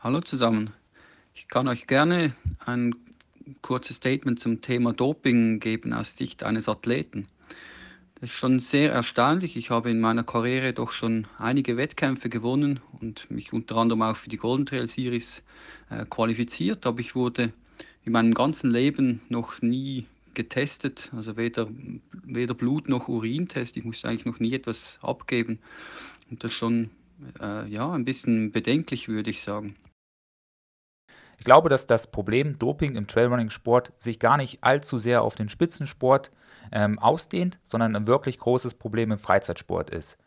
Hallo zusammen. Ich kann euch gerne ein kurzes Statement zum Thema Doping geben aus Sicht eines Athleten. Das ist schon sehr erstaunlich. Ich habe in meiner Karriere doch schon einige Wettkämpfe gewonnen und mich unter anderem auch für die Golden Trail Series äh, qualifiziert, aber ich wurde in meinem ganzen Leben noch nie getestet, also weder, weder Blut noch Urintest. Ich musste eigentlich noch nie etwas abgeben. Und das ist schon äh, ja, ein bisschen bedenklich, würde ich sagen. Ich glaube, dass das Problem Doping im Trailrunning-Sport sich gar nicht allzu sehr auf den Spitzensport ähm, ausdehnt, sondern ein wirklich großes Problem im Freizeitsport ist.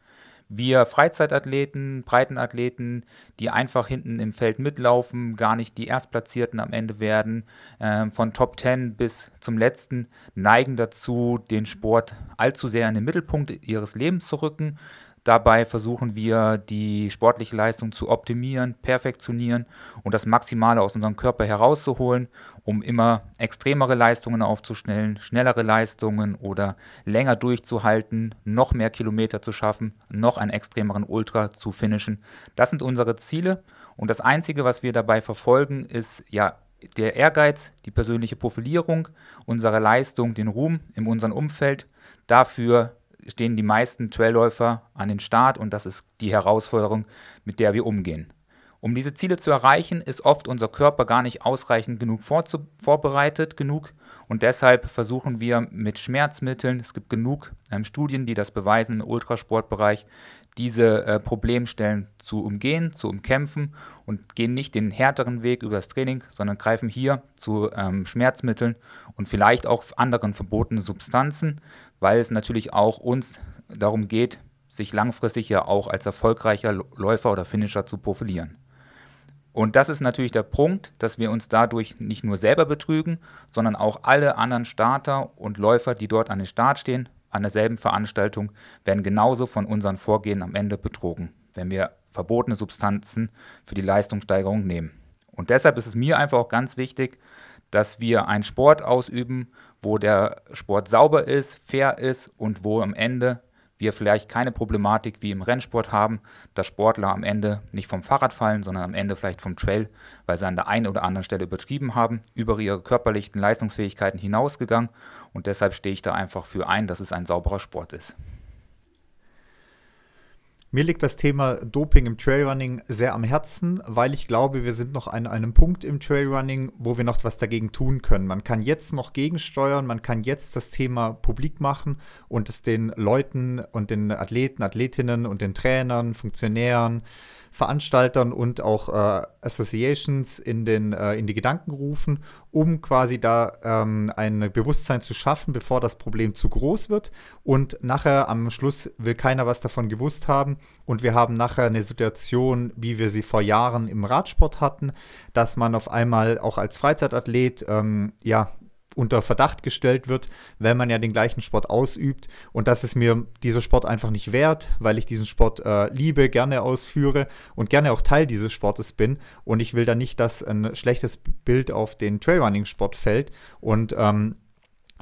Wir Freizeitathleten, Breitenathleten, die einfach hinten im Feld mitlaufen, gar nicht die Erstplatzierten am Ende werden, äh, von Top 10 bis zum letzten, neigen dazu, den Sport allzu sehr in den Mittelpunkt ihres Lebens zu rücken, Dabei versuchen wir, die sportliche Leistung zu optimieren, perfektionieren und das Maximale aus unserem Körper herauszuholen, um immer extremere Leistungen aufzustellen, schnellere Leistungen oder länger durchzuhalten, noch mehr Kilometer zu schaffen, noch einen extremeren Ultra zu finishen. Das sind unsere Ziele und das Einzige, was wir dabei verfolgen, ist ja der Ehrgeiz, die persönliche Profilierung unserer Leistung, den Ruhm in unserem Umfeld. Dafür stehen die meisten Trailläufer an den Start und das ist die Herausforderung, mit der wir umgehen. Um diese Ziele zu erreichen, ist oft unser Körper gar nicht ausreichend genug vorbereitet genug und deshalb versuchen wir mit Schmerzmitteln, es gibt genug ähm, Studien, die das beweisen im Ultrasportbereich, diese äh, Problemstellen zu umgehen, zu umkämpfen und gehen nicht den härteren Weg über das Training, sondern greifen hier zu ähm, Schmerzmitteln und vielleicht auch anderen verbotenen Substanzen, weil es natürlich auch uns darum geht, sich langfristig ja auch als erfolgreicher Läufer oder Finisher zu profilieren. Und das ist natürlich der Punkt, dass wir uns dadurch nicht nur selber betrügen, sondern auch alle anderen Starter und Läufer, die dort an den Start stehen, an derselben Veranstaltung, werden genauso von unseren Vorgehen am Ende betrogen, wenn wir verbotene Substanzen für die Leistungssteigerung nehmen. Und deshalb ist es mir einfach auch ganz wichtig, dass wir einen Sport ausüben, wo der Sport sauber ist, fair ist und wo am Ende wir vielleicht keine Problematik wie im Rennsport haben, dass Sportler am Ende nicht vom Fahrrad fallen, sondern am Ende vielleicht vom Trail, weil sie an der einen oder anderen Stelle übertrieben haben, über ihre körperlichen Leistungsfähigkeiten hinausgegangen und deshalb stehe ich da einfach für ein, dass es ein sauberer Sport ist. Mir liegt das Thema Doping im Trailrunning sehr am Herzen, weil ich glaube, wir sind noch an einem Punkt im Trailrunning, wo wir noch was dagegen tun können. Man kann jetzt noch gegensteuern, man kann jetzt das Thema publik machen und es den Leuten und den Athleten, Athletinnen und den Trainern, Funktionären, Veranstaltern und auch äh, Associations in, den, äh, in die Gedanken rufen, um quasi da ähm, ein Bewusstsein zu schaffen, bevor das Problem zu groß wird. Und nachher am Schluss will keiner was davon gewusst haben. Und wir haben nachher eine Situation, wie wir sie vor Jahren im Radsport hatten, dass man auf einmal auch als Freizeitathlet ähm, ja unter Verdacht gestellt wird, wenn man ja den gleichen Sport ausübt. Und das ist mir dieser Sport einfach nicht wert, weil ich diesen Sport äh, liebe, gerne ausführe und gerne auch Teil dieses Sportes bin. Und ich will da nicht, dass ein schlechtes Bild auf den Trailrunning-Sport fällt. Und ähm,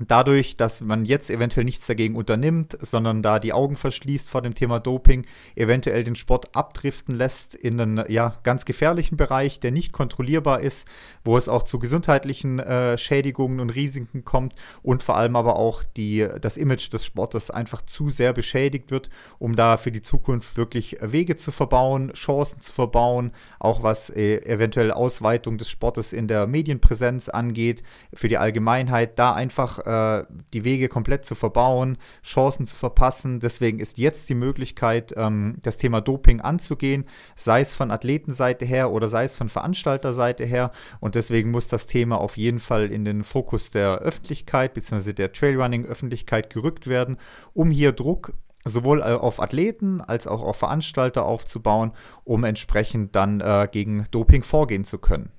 dadurch, dass man jetzt eventuell nichts dagegen unternimmt, sondern da die Augen verschließt vor dem Thema Doping, eventuell den Sport abdriften lässt in einen ja, ganz gefährlichen Bereich, der nicht kontrollierbar ist, wo es auch zu gesundheitlichen äh, Schädigungen und Risiken kommt und vor allem aber auch die, das Image des Sportes einfach zu sehr beschädigt wird, um da für die Zukunft wirklich Wege zu verbauen, Chancen zu verbauen, auch was äh, eventuell Ausweitung des Sportes in der Medienpräsenz angeht, für die Allgemeinheit, da einfach äh, die Wege komplett zu verbauen, Chancen zu verpassen. Deswegen ist jetzt die Möglichkeit, ähm, das Thema Doping anzugehen, sei es von Athletenseite her oder sei es von Veranstalterseite her. Und deswegen muss das Thema auf jeden Fall in den Fokus der Öffentlichkeit bzw. der Trailrunning-Öffentlichkeit gerückt werden, um hier Druck sowohl äh, auf Athleten als auch auf Veranstalter aufzubauen, um entsprechend dann äh, gegen Doping vorgehen zu können.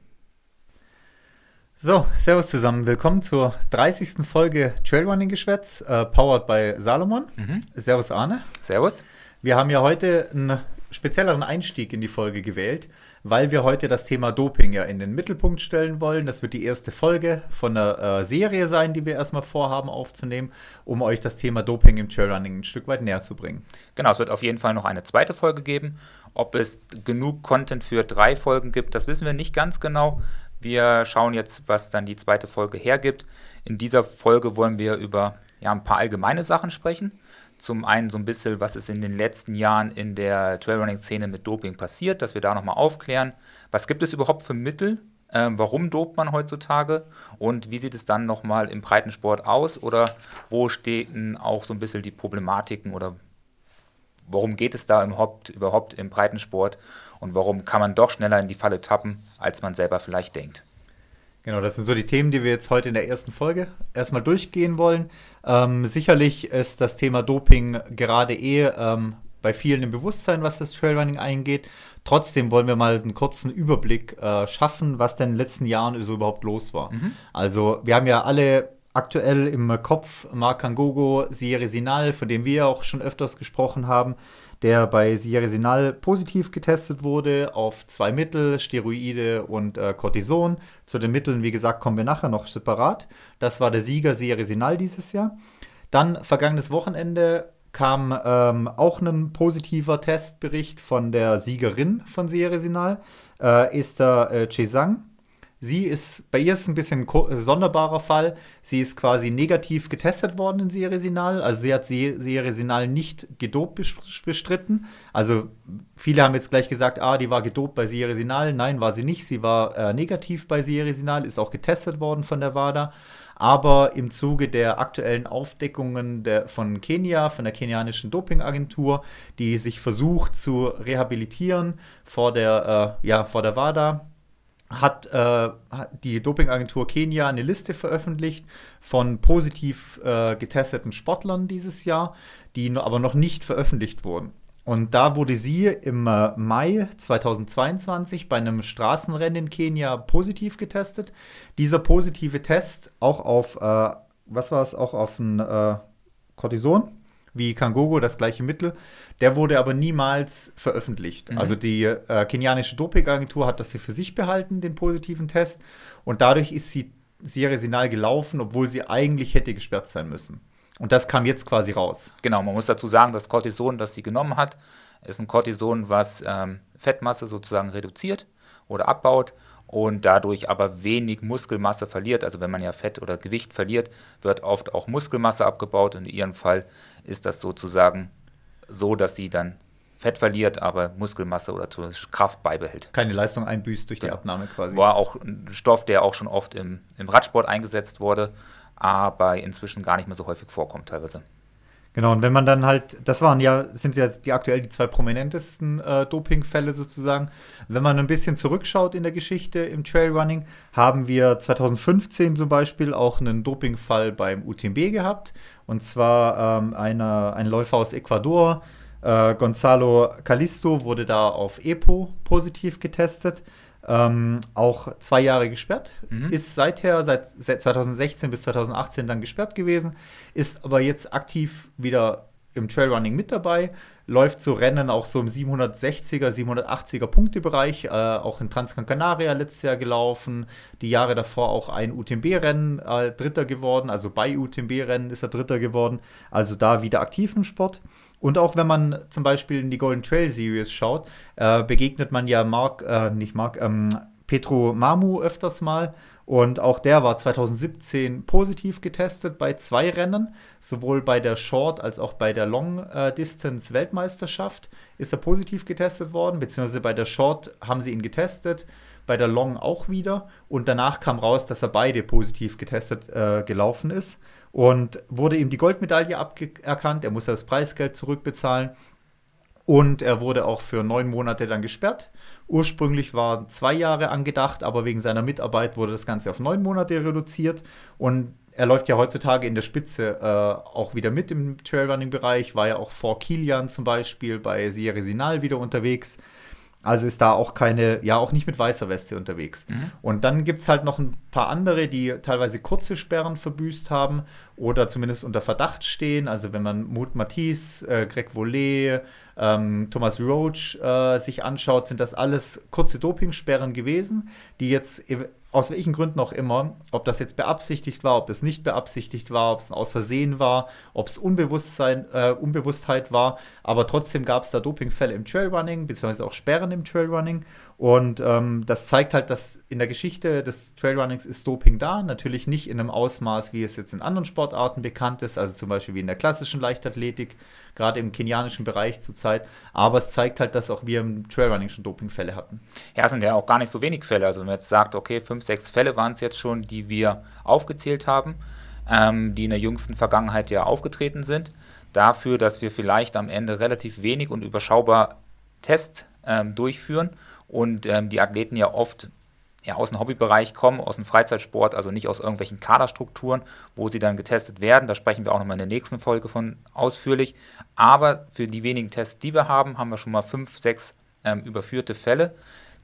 So, Servus zusammen. Willkommen zur 30. Folge Trailrunning-Geschwätz, äh, powered by Salomon. Mhm. Servus Arne. Servus. Wir haben ja heute einen spezielleren Einstieg in die Folge gewählt, weil wir heute das Thema Doping ja in den Mittelpunkt stellen wollen. Das wird die erste Folge von einer äh, Serie sein, die wir erstmal vorhaben aufzunehmen, um euch das Thema Doping im Trailrunning ein Stück weit näher zu bringen. Genau, es wird auf jeden Fall noch eine zweite Folge geben. Ob es genug Content für drei Folgen gibt, das wissen wir nicht ganz genau. Wir schauen jetzt, was dann die zweite Folge hergibt. In dieser Folge wollen wir über ja, ein paar allgemeine Sachen sprechen. Zum einen so ein bisschen, was ist in den letzten Jahren in der Trailrunning-Szene mit Doping passiert, dass wir da nochmal aufklären. Was gibt es überhaupt für Mittel? Ähm, warum dopt man heutzutage? Und wie sieht es dann nochmal im Breitensport aus? Oder wo stehen auch so ein bisschen die Problematiken oder worum geht es da überhaupt, überhaupt im Breitensport? Und warum kann man doch schneller in die Falle tappen, als man selber vielleicht denkt? Genau, das sind so die Themen, die wir jetzt heute in der ersten Folge erstmal durchgehen wollen. Ähm, sicherlich ist das Thema Doping gerade eh ähm, bei vielen im Bewusstsein, was das Trailrunning eingeht. Trotzdem wollen wir mal einen kurzen Überblick äh, schaffen, was denn in den letzten Jahren so überhaupt los war. Mhm. Also, wir haben ja alle aktuell im Kopf Marc Angogo, Sierre Sinal, von dem wir auch schon öfters gesprochen haben der bei Sierra Sinal positiv getestet wurde auf zwei Mittel, Steroide und äh, Cortison. Zu den Mitteln, wie gesagt, kommen wir nachher noch separat. Das war der Sieger Sierra Sinal dieses Jahr. Dann vergangenes Wochenende kam ähm, auch ein positiver Testbericht von der Siegerin von Sierra Sinal, äh, Esther äh, Chesang. Sie ist, bei ihr ist es ein bisschen ein sonderbarer Fall. Sie ist quasi negativ getestet worden in Seriesinal. Also sie hat Seriesinal nicht gedopt bestritten. Also viele haben jetzt gleich gesagt, ah, die war gedopt bei Seriesinal. Nein, war sie nicht. Sie war äh, negativ bei Seriesinal, ist auch getestet worden von der WADA. Aber im Zuge der aktuellen Aufdeckungen der, von Kenia, von der kenianischen Dopingagentur, die sich versucht zu rehabilitieren vor der, äh, ja, vor der WADA, hat äh, die Dopingagentur Kenia eine Liste veröffentlicht von positiv äh, getesteten Sportlern dieses Jahr, die aber noch nicht veröffentlicht wurden. Und da wurde sie im äh, Mai 2022 bei einem Straßenrennen in Kenia positiv getestet. Dieser positive Test auch auf, äh, was war es, auch auf ein äh, Cortison, wie Kangogo, das gleiche Mittel. Der wurde aber niemals veröffentlicht. Mhm. Also die äh, kenianische Dopingagentur hat das für sich behalten, den positiven Test. Und dadurch ist sie Sierra Sinal gelaufen, obwohl sie eigentlich hätte gesperrt sein müssen. Und das kam jetzt quasi raus. Genau, man muss dazu sagen, das Cortison, das sie genommen hat, ist ein Cortison, was ähm, Fettmasse sozusagen reduziert oder abbaut und dadurch aber wenig Muskelmasse verliert. Also wenn man ja Fett oder Gewicht verliert, wird oft auch Muskelmasse abgebaut. Und in ihrem Fall ist das sozusagen so, dass sie dann Fett verliert, aber Muskelmasse oder Kraft beibehält. Keine Leistung einbüßt durch die genau. Abnahme quasi. War auch ein Stoff, der auch schon oft im, im Radsport eingesetzt wurde, aber inzwischen gar nicht mehr so häufig vorkommt teilweise. Genau, und wenn man dann halt, das waren ja, sind ja die aktuell die zwei prominentesten äh, Dopingfälle sozusagen. Wenn man ein bisschen zurückschaut in der Geschichte im Trailrunning, haben wir 2015 zum Beispiel auch einen Dopingfall beim UTMB gehabt. Und zwar ähm, einer, ein Läufer aus Ecuador, äh, Gonzalo Calisto, wurde da auf EPO positiv getestet ähm, auch zwei Jahre gesperrt, mhm. ist seither, seit, seit 2016 bis 2018 dann gesperrt gewesen, ist aber jetzt aktiv wieder im Trailrunning mit dabei, läuft so Rennen auch so im 760er, 780er Punktebereich, äh, auch in Transgran Canaria letztes Jahr gelaufen, die Jahre davor auch ein UTMB-Rennen äh, Dritter geworden, also bei UTMB-Rennen ist er Dritter geworden, also da wieder aktiv im Sport. Und auch wenn man zum Beispiel in die Golden Trail Series schaut, äh, begegnet man ja Mark, äh, nicht Mark, ähm, Petro Mamu öfters mal. Und auch der war 2017 positiv getestet bei zwei Rennen, sowohl bei der Short als auch bei der Long äh, Distance Weltmeisterschaft ist er positiv getestet worden, beziehungsweise bei der Short haben sie ihn getestet, bei der Long auch wieder. Und danach kam raus, dass er beide positiv getestet äh, gelaufen ist und wurde ihm die Goldmedaille aberkannt. Er musste das Preisgeld zurückbezahlen und er wurde auch für neun Monate dann gesperrt. Ursprünglich waren zwei Jahre angedacht, aber wegen seiner Mitarbeit wurde das Ganze auf neun Monate reduziert und er läuft ja heutzutage in der Spitze äh, auch wieder mit im Trailrunning-Bereich, war ja auch vor Kilian zum Beispiel bei Sierra Sinal wieder unterwegs. Also ist da auch keine, ja, auch nicht mit weißer Weste unterwegs. Mhm. Und dann gibt es halt noch ein paar andere, die teilweise kurze Sperren verbüßt haben oder zumindest unter Verdacht stehen. Also wenn man Mut Matisse, äh, Greg Vollet, ähm, Thomas Roach äh, sich anschaut, sind das alles kurze Dopingsperren gewesen, die jetzt aus welchen Gründen auch immer, ob das jetzt beabsichtigt war, ob das nicht beabsichtigt war, ob es aus Versehen war, ob es Unbewusstsein, äh, Unbewusstheit war, aber trotzdem gab es da Dopingfälle im Trailrunning, beziehungsweise auch Sperren im Trailrunning. Und ähm, das zeigt halt, dass in der Geschichte des Trailrunnings ist Doping da. Natürlich nicht in einem Ausmaß, wie es jetzt in anderen Sportarten bekannt ist, also zum Beispiel wie in der klassischen Leichtathletik, gerade im kenianischen Bereich zurzeit. Aber es zeigt halt, dass auch wir im Trailrunning schon Dopingfälle hatten. Ja, es sind ja auch gar nicht so wenig Fälle. Also wenn man jetzt sagt, okay, fünf, sechs Fälle waren es jetzt schon, die wir aufgezählt haben, ähm, die in der jüngsten Vergangenheit ja aufgetreten sind. Dafür, dass wir vielleicht am Ende relativ wenig und überschaubar Tests ähm, durchführen und ähm, die Athleten ja oft ja, aus dem Hobbybereich kommen, aus dem Freizeitsport, also nicht aus irgendwelchen Kaderstrukturen, wo sie dann getestet werden. Da sprechen wir auch nochmal in der nächsten Folge von ausführlich. Aber für die wenigen Tests, die wir haben, haben wir schon mal fünf, sechs ähm, überführte Fälle.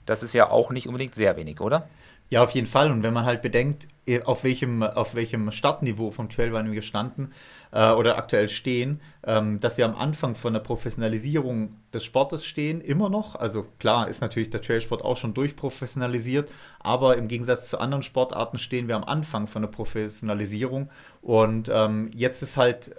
Das ist ja auch nicht unbedingt sehr wenig, oder? Ja, auf jeden Fall. Und wenn man halt bedenkt, eh, auf welchem, auf welchem Startniveau vom Trailrunning wir standen äh, oder aktuell stehen, ähm, dass wir am Anfang von der Professionalisierung des Sportes stehen, immer noch. Also klar ist natürlich der Trailsport auch schon durchprofessionalisiert, aber im Gegensatz zu anderen Sportarten stehen wir am Anfang von der Professionalisierung. Und ähm, jetzt ist halt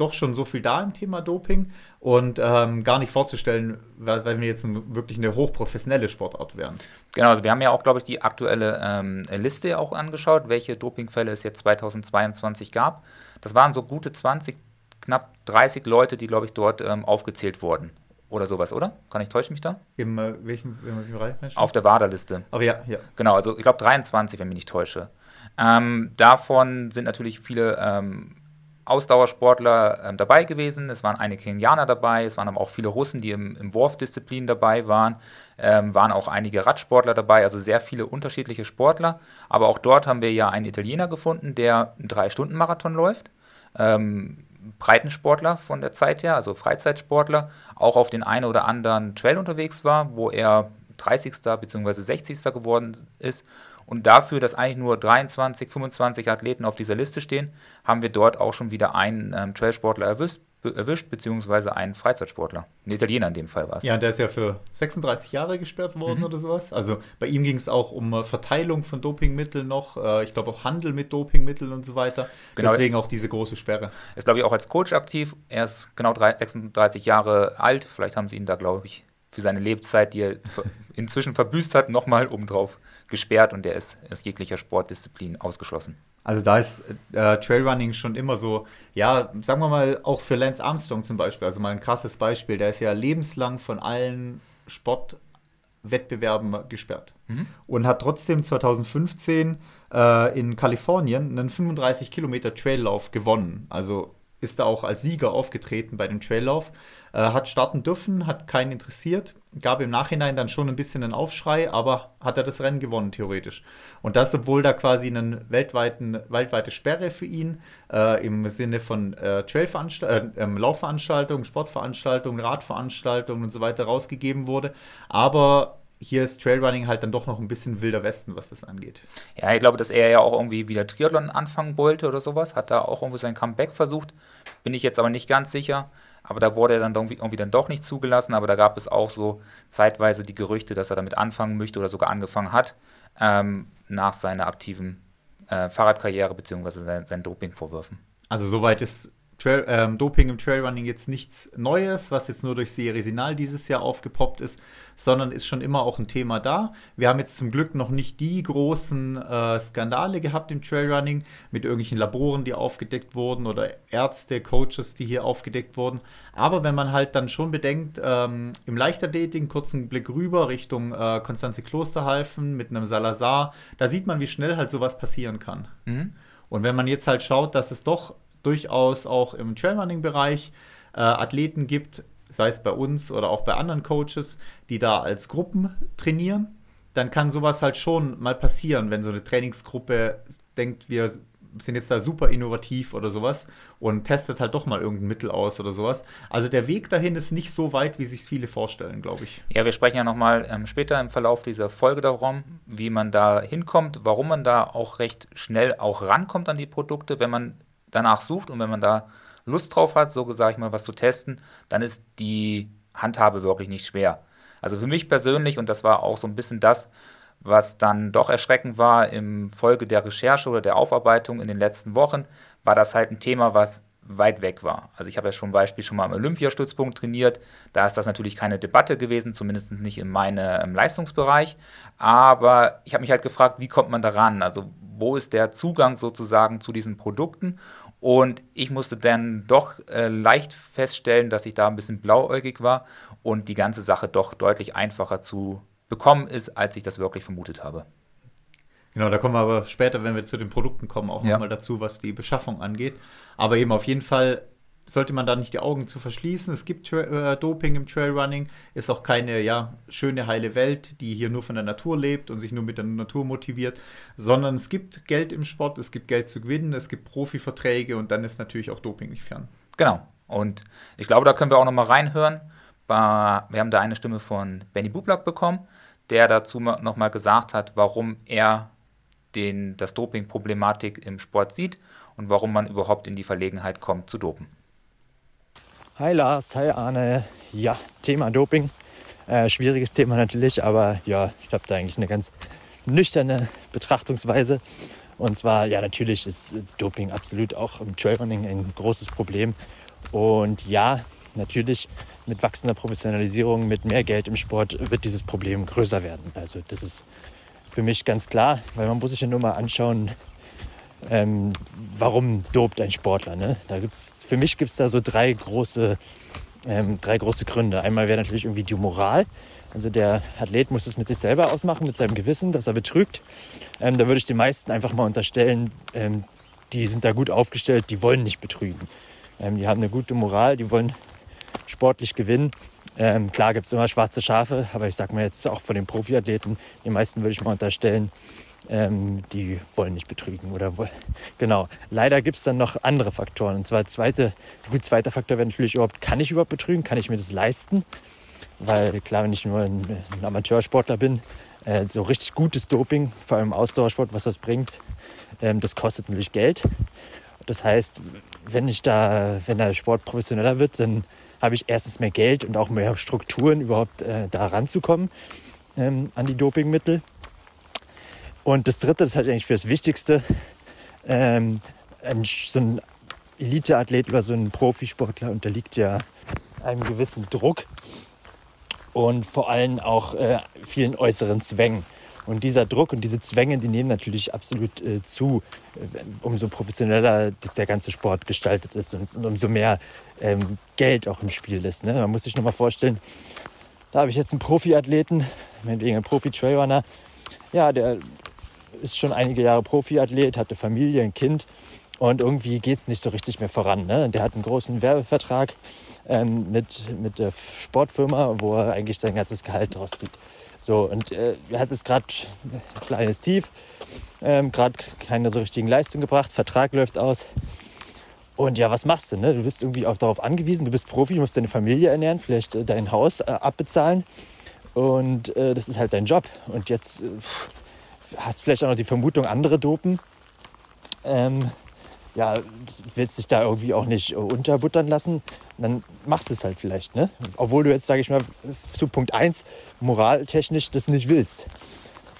doch schon so viel da im Thema Doping und ähm, gar nicht vorzustellen, weil, weil wir jetzt ein, wirklich eine hochprofessionelle Sportart wären. Genau, also wir haben ja auch, glaube ich, die aktuelle ähm, Liste auch angeschaut, welche Dopingfälle es jetzt 2022 gab. Das waren so gute 20, knapp 30 Leute, die, glaube ich, dort ähm, aufgezählt wurden. Oder sowas, oder? Kann ich täuschen mich da? Im äh, welchem, welchem Bereich? Auf der WADA-Liste. Aber ja, ja. Genau, also ich glaube 23, wenn ich mich nicht täusche. Ähm, davon sind natürlich viele ähm, Ausdauersportler ähm, dabei gewesen. Es waren einige Kenianer dabei, es waren aber auch viele Russen, die im, im Wurfdisziplin dabei waren, ähm, waren auch einige Radsportler dabei, also sehr viele unterschiedliche Sportler. Aber auch dort haben wir ja einen Italiener gefunden, der einen Drei-Stunden-Marathon läuft. Ähm, Breitensportler von der Zeit her, also Freizeitsportler, auch auf den einen oder anderen Trail unterwegs war, wo er 30. bzw. 60. geworden ist und dafür, dass eigentlich nur 23, 25 Athleten auf dieser Liste stehen, haben wir dort auch schon wieder einen ähm, Trailsportler erwischt, erwischt, beziehungsweise einen Freizeitsportler. Ein Italiener in dem Fall war es. Ja, der ist ja für 36 Jahre gesperrt worden mhm. oder sowas. Also bei ihm ging es auch um äh, Verteilung von Dopingmitteln noch, äh, ich glaube auch Handel mit Dopingmitteln und so weiter. Genau. Deswegen auch diese große Sperre. Er ist, glaube ich, auch als Coach aktiv. Er ist genau 36 Jahre alt. Vielleicht haben sie ihn da, glaube ich, für seine Lebzeit, die er inzwischen verbüßt hat, nochmal obendrauf gesperrt und der ist aus jeglicher Sportdisziplin ausgeschlossen. Also da ist äh, Trailrunning schon immer so, ja, sagen wir mal, auch für Lance Armstrong zum Beispiel, also mal ein krasses Beispiel, der ist ja lebenslang von allen Sportwettbewerben gesperrt mhm. und hat trotzdem 2015 äh, in Kalifornien einen 35 Kilometer Traillauf gewonnen. Also ist da auch als Sieger aufgetreten bei dem Traillauf, äh, hat starten dürfen, hat keinen interessiert, gab im Nachhinein dann schon ein bisschen einen Aufschrei, aber hat er das Rennen gewonnen, theoretisch. Und das, obwohl da quasi eine weltweite Sperre für ihn äh, im Sinne von äh, äh, ähm, Laufveranstaltungen, Sportveranstaltungen, Radveranstaltungen und so weiter rausgegeben wurde. Aber hier ist Trailrunning halt dann doch noch ein bisschen wilder Westen, was das angeht. Ja, ich glaube, dass er ja auch irgendwie wieder Triathlon anfangen wollte oder sowas. Hat da auch irgendwie sein Comeback versucht. Bin ich jetzt aber nicht ganz sicher. Aber da wurde er dann irgendwie, irgendwie dann doch nicht zugelassen. Aber da gab es auch so zeitweise die Gerüchte, dass er damit anfangen möchte oder sogar angefangen hat, ähm, nach seiner aktiven äh, Fahrradkarriere bzw. seinen, seinen Dopingvorwürfen. Also soweit ist Trail, ähm, Doping im Trailrunning jetzt nichts Neues, was jetzt nur durch Serie Sinal dieses Jahr aufgepoppt ist, sondern ist schon immer auch ein Thema da. Wir haben jetzt zum Glück noch nicht die großen äh, Skandale gehabt im Trailrunning mit irgendwelchen Laboren, die aufgedeckt wurden oder Ärzte, Coaches, die hier aufgedeckt wurden. Aber wenn man halt dann schon bedenkt, ähm, im Leichtathletik, kurzen Blick rüber Richtung äh, Konstanze Klosterhalfen mit einem Salazar, da sieht man, wie schnell halt sowas passieren kann. Mhm. Und wenn man jetzt halt schaut, dass es doch durchaus auch im Trailrunning-Bereich äh, Athleten gibt, sei es bei uns oder auch bei anderen Coaches, die da als Gruppen trainieren, dann kann sowas halt schon mal passieren, wenn so eine Trainingsgruppe denkt, wir sind jetzt da super innovativ oder sowas und testet halt doch mal irgendein Mittel aus oder sowas. Also der Weg dahin ist nicht so weit, wie sich viele vorstellen, glaube ich. Ja, wir sprechen ja nochmal ähm, später im Verlauf dieser Folge darum, wie man da hinkommt, warum man da auch recht schnell auch rankommt an die Produkte, wenn man danach sucht und wenn man da Lust drauf hat, so sage ich mal, was zu testen, dann ist die Handhabe wirklich nicht schwer. Also für mich persönlich, und das war auch so ein bisschen das, was dann doch erschreckend war im Folge der Recherche oder der Aufarbeitung in den letzten Wochen, war das halt ein Thema, was weit weg war. Also ich habe ja schon Beispiel schon mal am Olympiastützpunkt trainiert. Da ist das natürlich keine Debatte gewesen, zumindest nicht in meinem Leistungsbereich. Aber ich habe mich halt gefragt, wie kommt man daran? Also wo ist der Zugang sozusagen zu diesen Produkten? Und ich musste dann doch äh, leicht feststellen, dass ich da ein bisschen blauäugig war und die ganze Sache doch deutlich einfacher zu bekommen ist, als ich das wirklich vermutet habe. Genau, da kommen wir aber später, wenn wir zu den Produkten kommen, auch ja. nochmal dazu, was die Beschaffung angeht. Aber eben auf jeden Fall sollte man da nicht die Augen zu verschließen. Es gibt Tra äh, Doping im Trailrunning, ist auch keine ja, schöne, heile Welt, die hier nur von der Natur lebt und sich nur mit der Natur motiviert, sondern es gibt Geld im Sport, es gibt Geld zu gewinnen, es gibt Profiverträge und dann ist natürlich auch Doping nicht fern. Genau. Und ich glaube, da können wir auch nochmal reinhören. Wir haben da eine Stimme von Benny Bublak bekommen, der dazu nochmal gesagt hat, warum er den, das Doping-Problematik im Sport sieht und warum man überhaupt in die Verlegenheit kommt zu dopen. Hi Lars, hi Arne. Ja, Thema Doping. Äh, schwieriges Thema natürlich, aber ja, ich habe da eigentlich eine ganz nüchterne Betrachtungsweise. Und zwar, ja, natürlich ist Doping absolut auch im Trailrunning ein großes Problem. Und ja, natürlich mit wachsender Professionalisierung, mit mehr Geld im Sport wird dieses Problem größer werden. Also das ist für mich ganz klar, weil man muss sich ja nur mal anschauen, ähm, warum dopt ein Sportler. Ne? Da gibt's, für mich gibt es da so drei große, ähm, drei große Gründe. Einmal wäre natürlich irgendwie die Moral. Also der Athlet muss es mit sich selber ausmachen, mit seinem Gewissen, dass er betrügt. Ähm, da würde ich den meisten einfach mal unterstellen, ähm, die sind da gut aufgestellt, die wollen nicht betrügen. Ähm, die haben eine gute Moral, die wollen sportlich gewinnen ähm, klar gibt es immer schwarze Schafe, aber ich sage mal jetzt auch von den Profiathleten, die meisten würde ich mal unterstellen, ähm, die wollen nicht betrügen. Oder genau. Leider gibt es dann noch andere Faktoren. Und zwar zweite, gut, zweiter Faktor wäre natürlich überhaupt, kann ich überhaupt betrügen? Kann ich mir das leisten? Weil klar, wenn ich nur ein, ein Amateursportler bin, äh, so richtig gutes Doping, vor allem Ausdauersport, was das bringt, ähm, das kostet natürlich Geld. Das heißt, wenn ich da, wenn der Sport professioneller wird, dann habe ich erstens mehr Geld und auch mehr Strukturen, überhaupt äh, da ranzukommen ähm, an die Dopingmittel. Und das Dritte, das ist halt eigentlich für das Wichtigste, ähm, ein, so ein Eliteathlet oder so ein Profisportler unterliegt ja einem gewissen Druck und vor allem auch äh, vielen äußeren Zwängen. Und dieser Druck und diese Zwänge, die nehmen natürlich absolut äh, zu, äh, umso professioneller der ganze Sport gestaltet ist und, und umso mehr ähm, Geld auch im Spiel ist. Ne? Man muss sich nur mal vorstellen, da habe ich jetzt einen Profiathleten, meinetwegen einen Profi-Trailrunner, ja, der ist schon einige Jahre Profiathlet, hatte Familie, ein Kind und irgendwie geht es nicht so richtig mehr voran. Ne? Der hat einen großen Werbevertrag ähm, mit, mit der Sportfirma, wo er eigentlich sein ganzes Gehalt draus zieht. So, und äh, er hat es gerade ein kleines Tief, ähm, gerade keine so richtigen Leistung gebracht, Vertrag läuft aus. Und ja, was machst du? Ne? Du bist irgendwie auch darauf angewiesen, du bist Profi, du musst deine Familie ernähren, vielleicht äh, dein Haus äh, abbezahlen. Und äh, das ist halt dein Job. Und jetzt äh, hast vielleicht auch noch die Vermutung, andere dopen. Ähm, ja, willst dich da irgendwie auch nicht unterbuttern lassen, dann machst du es halt vielleicht, ne? Obwohl du jetzt, sage ich mal, zu Punkt 1 moraltechnisch das nicht willst.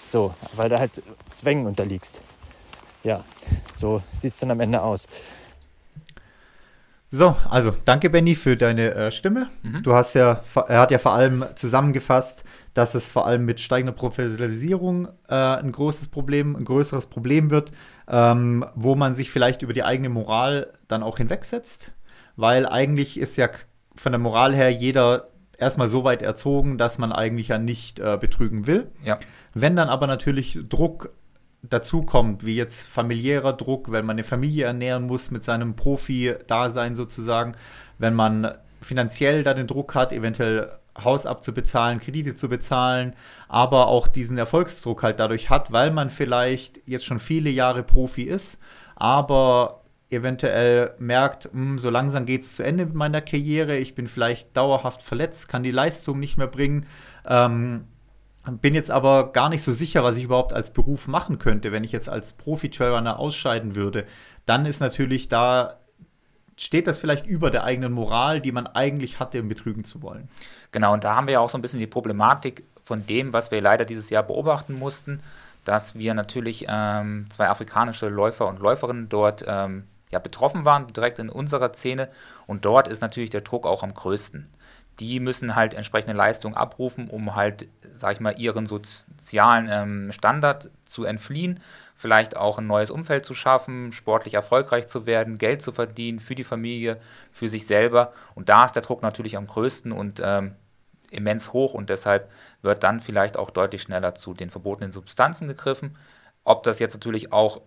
So, weil du halt Zwängen unterliegst. Ja, so sieht es dann am Ende aus. So, also danke Benny für deine äh, Stimme. Mhm. Du hast ja, er hat ja vor allem zusammengefasst, dass es vor allem mit steigender Professionalisierung äh, ein großes Problem, ein größeres Problem wird, ähm, wo man sich vielleicht über die eigene Moral dann auch hinwegsetzt, weil eigentlich ist ja von der Moral her jeder erstmal so weit erzogen, dass man eigentlich ja nicht äh, betrügen will. Ja. Wenn dann aber natürlich Druck dazu kommt, wie jetzt familiärer Druck, wenn man eine Familie ernähren muss mit seinem Profi-Dasein sozusagen, wenn man finanziell da den Druck hat, eventuell Haus abzubezahlen, Kredite zu bezahlen, aber auch diesen Erfolgsdruck halt dadurch hat, weil man vielleicht jetzt schon viele Jahre Profi ist, aber eventuell merkt, mh, hm, so langsam geht es zu Ende mit meiner Karriere, ich bin vielleicht dauerhaft verletzt, kann die Leistung nicht mehr bringen. Ähm, bin jetzt aber gar nicht so sicher, was ich überhaupt als Beruf machen könnte, wenn ich jetzt als Profi-Trailrunner ausscheiden würde. Dann ist natürlich da steht das vielleicht über der eigenen Moral, die man eigentlich hatte, betrügen zu wollen. Genau, und da haben wir ja auch so ein bisschen die Problematik von dem, was wir leider dieses Jahr beobachten mussten, dass wir natürlich ähm, zwei afrikanische Läufer und Läuferinnen dort ähm, ja, betroffen waren, direkt in unserer Szene. Und dort ist natürlich der Druck auch am größten. Die müssen halt entsprechende Leistungen abrufen, um halt, sag ich mal, ihren sozialen ähm, Standard zu entfliehen, vielleicht auch ein neues Umfeld zu schaffen, sportlich erfolgreich zu werden, Geld zu verdienen für die Familie, für sich selber. Und da ist der Druck natürlich am größten und ähm, immens hoch und deshalb wird dann vielleicht auch deutlich schneller zu den verbotenen Substanzen gegriffen. Ob das jetzt natürlich auch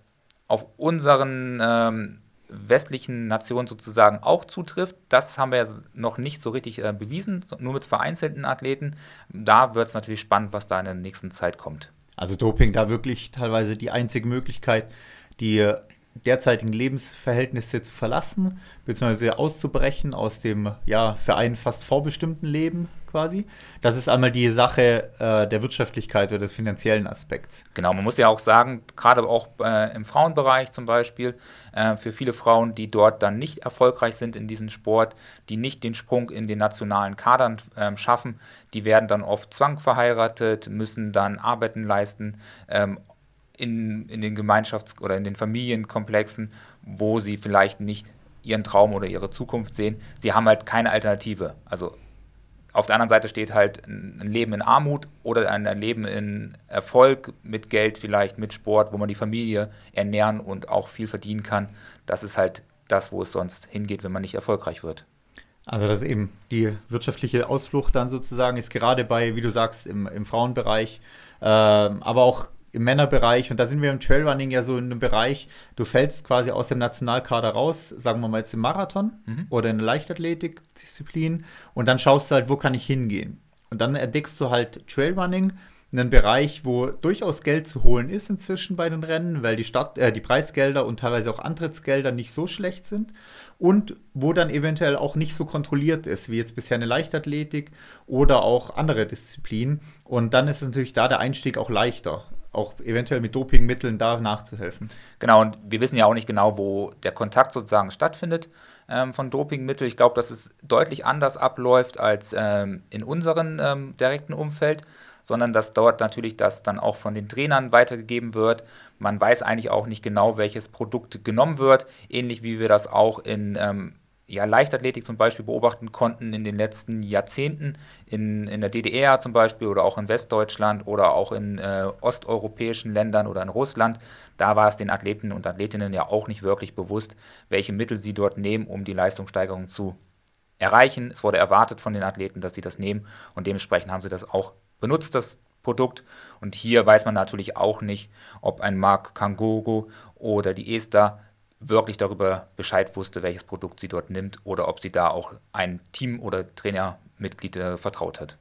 auf unseren ähm, westlichen Nationen sozusagen auch zutrifft, das haben wir ja noch nicht so richtig äh, bewiesen, nur mit vereinzelten Athleten. Da wird es natürlich spannend, was da in der nächsten Zeit kommt. Also Doping da wirklich teilweise die einzige Möglichkeit, die derzeitigen Lebensverhältnisse zu verlassen, beziehungsweise auszubrechen aus dem ja für einen fast vorbestimmten Leben quasi. Das ist einmal die Sache äh, der Wirtschaftlichkeit oder des finanziellen Aspekts. Genau, man muss ja auch sagen, gerade auch äh, im Frauenbereich zum Beispiel, äh, für viele Frauen, die dort dann nicht erfolgreich sind in diesem Sport, die nicht den Sprung in den nationalen Kadern ähm, schaffen, die werden dann oft zwangverheiratet, müssen dann Arbeiten leisten. In, in den Gemeinschafts- oder in den Familienkomplexen, wo sie vielleicht nicht ihren Traum oder ihre Zukunft sehen. Sie haben halt keine Alternative. Also auf der anderen Seite steht halt ein Leben in Armut oder ein Leben in Erfolg mit Geld vielleicht, mit Sport, wo man die Familie ernähren und auch viel verdienen kann. Das ist halt das, wo es sonst hingeht, wenn man nicht erfolgreich wird. Also das ist eben die wirtschaftliche Ausflucht dann sozusagen ist gerade bei, wie du sagst, im, im Frauenbereich, äh, aber auch im Männerbereich, und da sind wir im Trailrunning ja so in einem Bereich, du fällst quasi aus dem Nationalkader raus, sagen wir mal jetzt im Marathon mhm. oder in der Leichtathletikdisziplin, und dann schaust du halt, wo kann ich hingehen. Und dann entdeckst du halt Trailrunning, einen Bereich, wo durchaus Geld zu holen ist inzwischen bei den Rennen, weil die, Start, äh, die Preisgelder und teilweise auch Antrittsgelder nicht so schlecht sind und wo dann eventuell auch nicht so kontrolliert ist, wie jetzt bisher eine Leichtathletik oder auch andere Disziplinen. Und dann ist natürlich da der Einstieg auch leichter auch eventuell mit Dopingmitteln da nachzuhelfen. Genau, und wir wissen ja auch nicht genau, wo der Kontakt sozusagen stattfindet ähm, von Dopingmitteln. Ich glaube, dass es deutlich anders abläuft als ähm, in unserem ähm, direkten Umfeld, sondern dass dort natürlich das dann auch von den Trainern weitergegeben wird. Man weiß eigentlich auch nicht genau, welches Produkt genommen wird, ähnlich wie wir das auch in ähm, ja, Leichtathletik zum Beispiel beobachten konnten in den letzten Jahrzehnten, in, in der DDR zum Beispiel oder auch in Westdeutschland oder auch in äh, osteuropäischen Ländern oder in Russland, da war es den Athleten und Athletinnen ja auch nicht wirklich bewusst, welche Mittel sie dort nehmen, um die Leistungssteigerung zu erreichen. Es wurde erwartet von den Athleten, dass sie das nehmen und dementsprechend haben sie das auch benutzt, das Produkt. Und hier weiß man natürlich auch nicht, ob ein Mark Kangogo oder die Esther wirklich darüber Bescheid wusste, welches Produkt sie dort nimmt oder ob sie da auch ein Team- oder Trainermitglied äh, vertraut hat.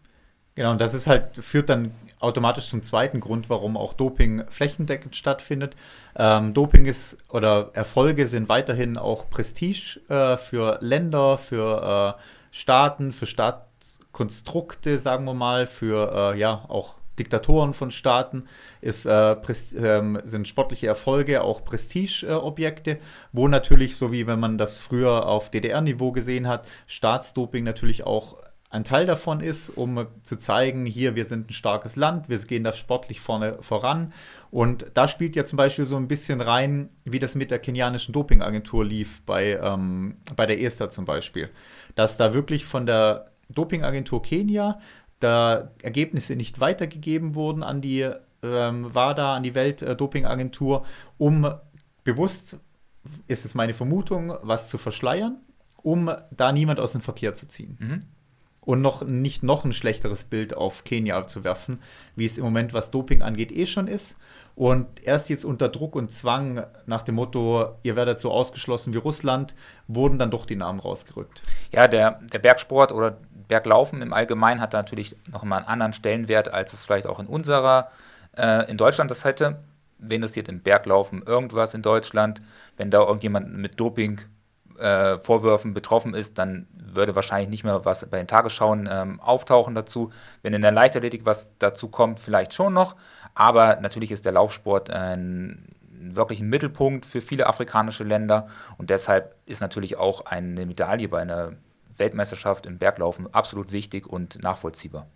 Genau, und das ist halt, führt dann automatisch zum zweiten Grund, warum auch Doping flächendeckend stattfindet. Ähm, Doping ist oder Erfolge sind weiterhin auch Prestige äh, für Länder, für äh, Staaten, für Staatskonstrukte, sagen wir mal, für äh, ja auch Diktatoren von Staaten ist, äh, ähm, sind sportliche Erfolge auch Prestigeobjekte, äh, wo natürlich, so wie wenn man das früher auf DDR-Niveau gesehen hat, Staatsdoping natürlich auch ein Teil davon ist, um zu zeigen, hier, wir sind ein starkes Land, wir gehen da sportlich vorne voran. Und da spielt ja zum Beispiel so ein bisschen rein, wie das mit der kenianischen Dopingagentur lief, bei, ähm, bei der ESTA zum Beispiel. Dass da wirklich von der Dopingagentur Kenia da Ergebnisse nicht weitergegeben wurden an die ähm, WADA, an die Weltdopingagentur, um bewusst, ist es meine Vermutung, was zu verschleiern, um da niemand aus dem Verkehr zu ziehen. Mhm. Und noch nicht noch ein schlechteres Bild auf Kenia zu werfen, wie es im Moment, was Doping angeht, eh schon ist. Und erst jetzt unter Druck und Zwang nach dem Motto, ihr werdet so ausgeschlossen wie Russland, wurden dann doch die Namen rausgerückt. Ja, der, der Bergsport oder Berglaufen im Allgemeinen hat natürlich noch mal einen anderen Stellenwert, als es vielleicht auch in unserer, äh, in Deutschland das hätte. Wen interessiert im Berglaufen irgendwas in Deutschland? Wenn da irgendjemand mit Doping-Vorwürfen äh, betroffen ist, dann würde wahrscheinlich nicht mehr was bei den Tagesschauen ähm, auftauchen dazu. Wenn in der Leichtathletik was dazu kommt, vielleicht schon noch. Aber natürlich ist der Laufsport ein wirklich ein Mittelpunkt für viele afrikanische Länder und deshalb ist natürlich auch eine Medaille bei einer Weltmeisterschaft im Berglaufen absolut wichtig und nachvollziehbar.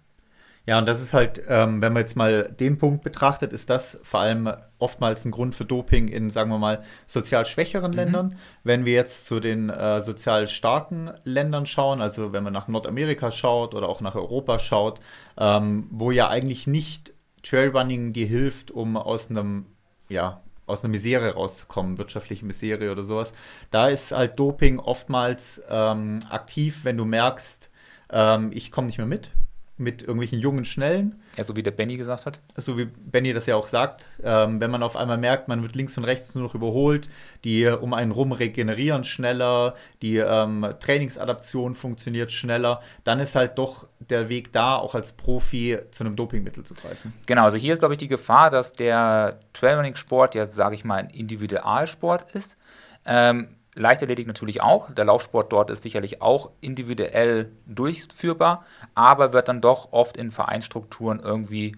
Ja, und das ist halt, ähm, wenn man jetzt mal den Punkt betrachtet, ist das vor allem oftmals ein Grund für Doping in, sagen wir mal, sozial schwächeren mhm. Ländern. Wenn wir jetzt zu den äh, sozial starken Ländern schauen, also wenn man nach Nordamerika schaut oder auch nach Europa schaut, ähm, wo ja eigentlich nicht Trailrunning dir hilft, um aus einem, ja, aus einer Misere rauszukommen, wirtschaftliche Misere oder sowas. Da ist halt Doping oftmals ähm, aktiv, wenn du merkst, ähm, ich komme nicht mehr mit, mit irgendwelchen jungen Schnellen. Ja, so wie der Benny gesagt hat. So wie Benny das ja auch sagt. Ähm, wenn man auf einmal merkt, man wird links und rechts nur noch überholt, die um einen rum regenerieren schneller, die ähm, Trainingsadaption funktioniert schneller, dann ist halt doch der Weg da, auch als Profi zu einem Dopingmittel zu greifen. Genau, also hier ist, glaube ich, die Gefahr, dass der Trailrunning-Sport ja, sage ich mal, ein Individualsport ist. Ähm, Leichtathletik natürlich auch. Der Laufsport dort ist sicherlich auch individuell durchführbar, aber wird dann doch oft in Vereinstrukturen irgendwie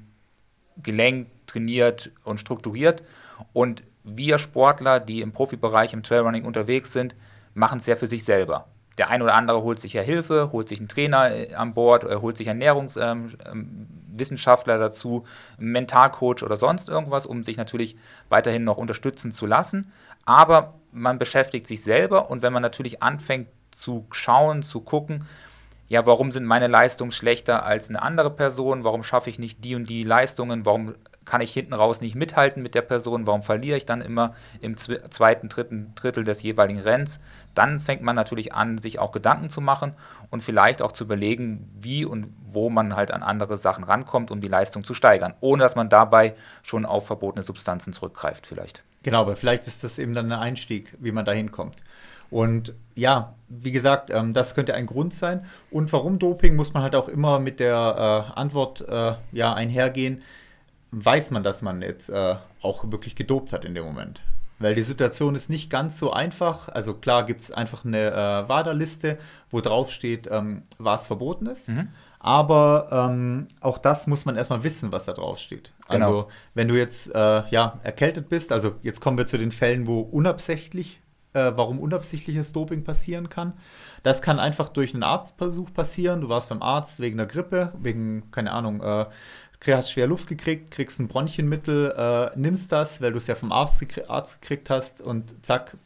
gelenkt, trainiert und strukturiert. Und wir Sportler, die im Profibereich im Trailrunning unterwegs sind, machen es ja für sich selber. Der ein oder andere holt sich ja Hilfe, holt sich einen Trainer äh, an Bord, holt sich Ernährungswissenschaftler ähm, ähm dazu, einen Mentalcoach oder sonst irgendwas, um sich natürlich weiterhin noch unterstützen zu lassen. Aber man beschäftigt sich selber und wenn man natürlich anfängt zu schauen, zu gucken, ja, warum sind meine Leistungen schlechter als eine andere Person? Warum schaffe ich nicht die und die Leistungen? Warum kann ich hinten raus nicht mithalten mit der Person? Warum verliere ich dann immer im zweiten, dritten Drittel des jeweiligen Rennens? Dann fängt man natürlich an, sich auch Gedanken zu machen und vielleicht auch zu überlegen, wie und wo man halt an andere Sachen rankommt, um die Leistung zu steigern, ohne dass man dabei schon auf verbotene Substanzen zurückgreift vielleicht. Genau, aber vielleicht ist das eben dann ein Einstieg, wie man da hinkommt. Und ja, wie gesagt, ähm, das könnte ein Grund sein. Und warum Doping, muss man halt auch immer mit der äh, Antwort äh, ja, einhergehen. Weiß man, dass man jetzt äh, auch wirklich gedopt hat in dem Moment? Weil die Situation ist nicht ganz so einfach. Also klar gibt es einfach eine äh, WADA-Liste, wo drauf steht, ähm, was verboten ist. Mhm. Aber ähm, auch das muss man erstmal wissen, was da drauf steht. Genau. Also wenn du jetzt äh, ja, erkältet bist, also jetzt kommen wir zu den Fällen, wo unabsichtlich, äh, warum unabsichtliches Doping passieren kann. Das kann einfach durch einen Arztversuch passieren. Du warst beim Arzt wegen der Grippe, wegen, keine Ahnung, äh, hast schwer Luft gekriegt, kriegst ein Bronchienmittel, äh, nimmst das, weil du es ja vom Arzt, Arzt gekriegt hast und zack,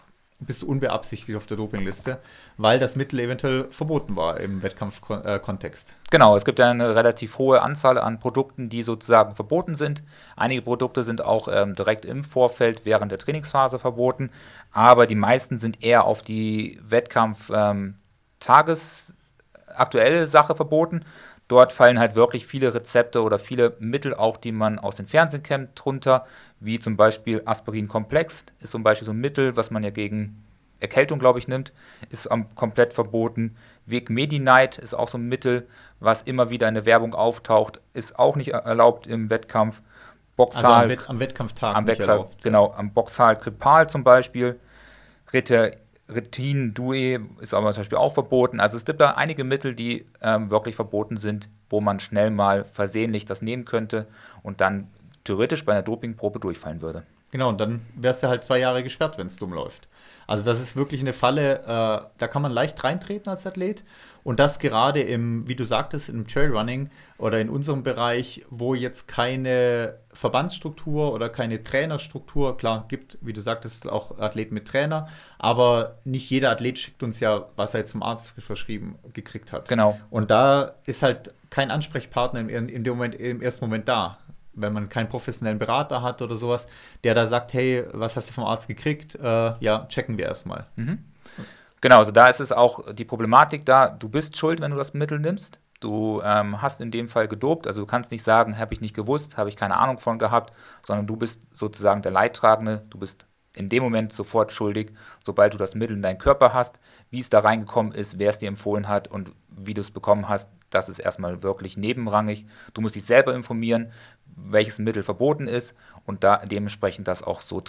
bist du unbeabsichtigt auf der Dopingliste, weil das Mittel eventuell verboten war im Wettkampfkontext. Genau, es gibt ja eine relativ hohe Anzahl an Produkten, die sozusagen verboten sind. Einige Produkte sind auch ähm, direkt im Vorfeld während der Trainingsphase verboten, aber die meisten sind eher auf die Wettkampf ähm, Sache verboten. Dort fallen halt wirklich viele Rezepte oder viele Mittel auch, die man aus den Fernsehen kennt, drunter, wie zum Beispiel Aspirin-Komplex, ist zum Beispiel so ein Mittel, was man ja gegen Erkältung, glaube ich, nimmt, ist komplett verboten. Weg Medi-Night ist auch so ein Mittel, was immer wieder in der Werbung auftaucht, ist auch nicht erlaubt im Wettkampf. Boxal, also am, Wett am Wettkampftag am Wettkampf, Genau, am Boxal Tripal zum Beispiel. Ritter Retin, Due ist aber zum Beispiel auch verboten. Also es gibt da einige Mittel, die ähm, wirklich verboten sind, wo man schnell mal versehentlich das nehmen könnte und dann theoretisch bei einer Dopingprobe durchfallen würde. Genau, und dann wärst du halt zwei Jahre gesperrt, wenn es dumm läuft. Also das ist wirklich eine Falle, äh, da kann man leicht reintreten als Athlet. Und das gerade im, wie du sagtest, im Trailrunning oder in unserem Bereich, wo jetzt keine Verbandsstruktur oder keine Trainerstruktur, klar, gibt, wie du sagtest, auch Athleten mit Trainer, aber nicht jeder Athlet schickt uns ja, was er jetzt vom Arzt verschrieben gekriegt hat. Genau. Und da ist halt kein Ansprechpartner im, in dem Moment, im ersten Moment da wenn man keinen professionellen Berater hat oder sowas, der da sagt, hey, was hast du vom Arzt gekriegt? Äh, ja, checken wir erstmal. Mhm. Genau, also da ist es auch die Problematik da, du bist schuld, wenn du das Mittel nimmst. Du ähm, hast in dem Fall gedopt, also du kannst nicht sagen, habe ich nicht gewusst, habe ich keine Ahnung von gehabt, sondern du bist sozusagen der Leidtragende, du bist in dem Moment sofort schuldig, sobald du das Mittel in deinen Körper hast, wie es da reingekommen ist, wer es dir empfohlen hat und wie du es bekommen hast, das ist erstmal wirklich nebenrangig. Du musst dich selber informieren, welches Mittel verboten ist und da dementsprechend das auch so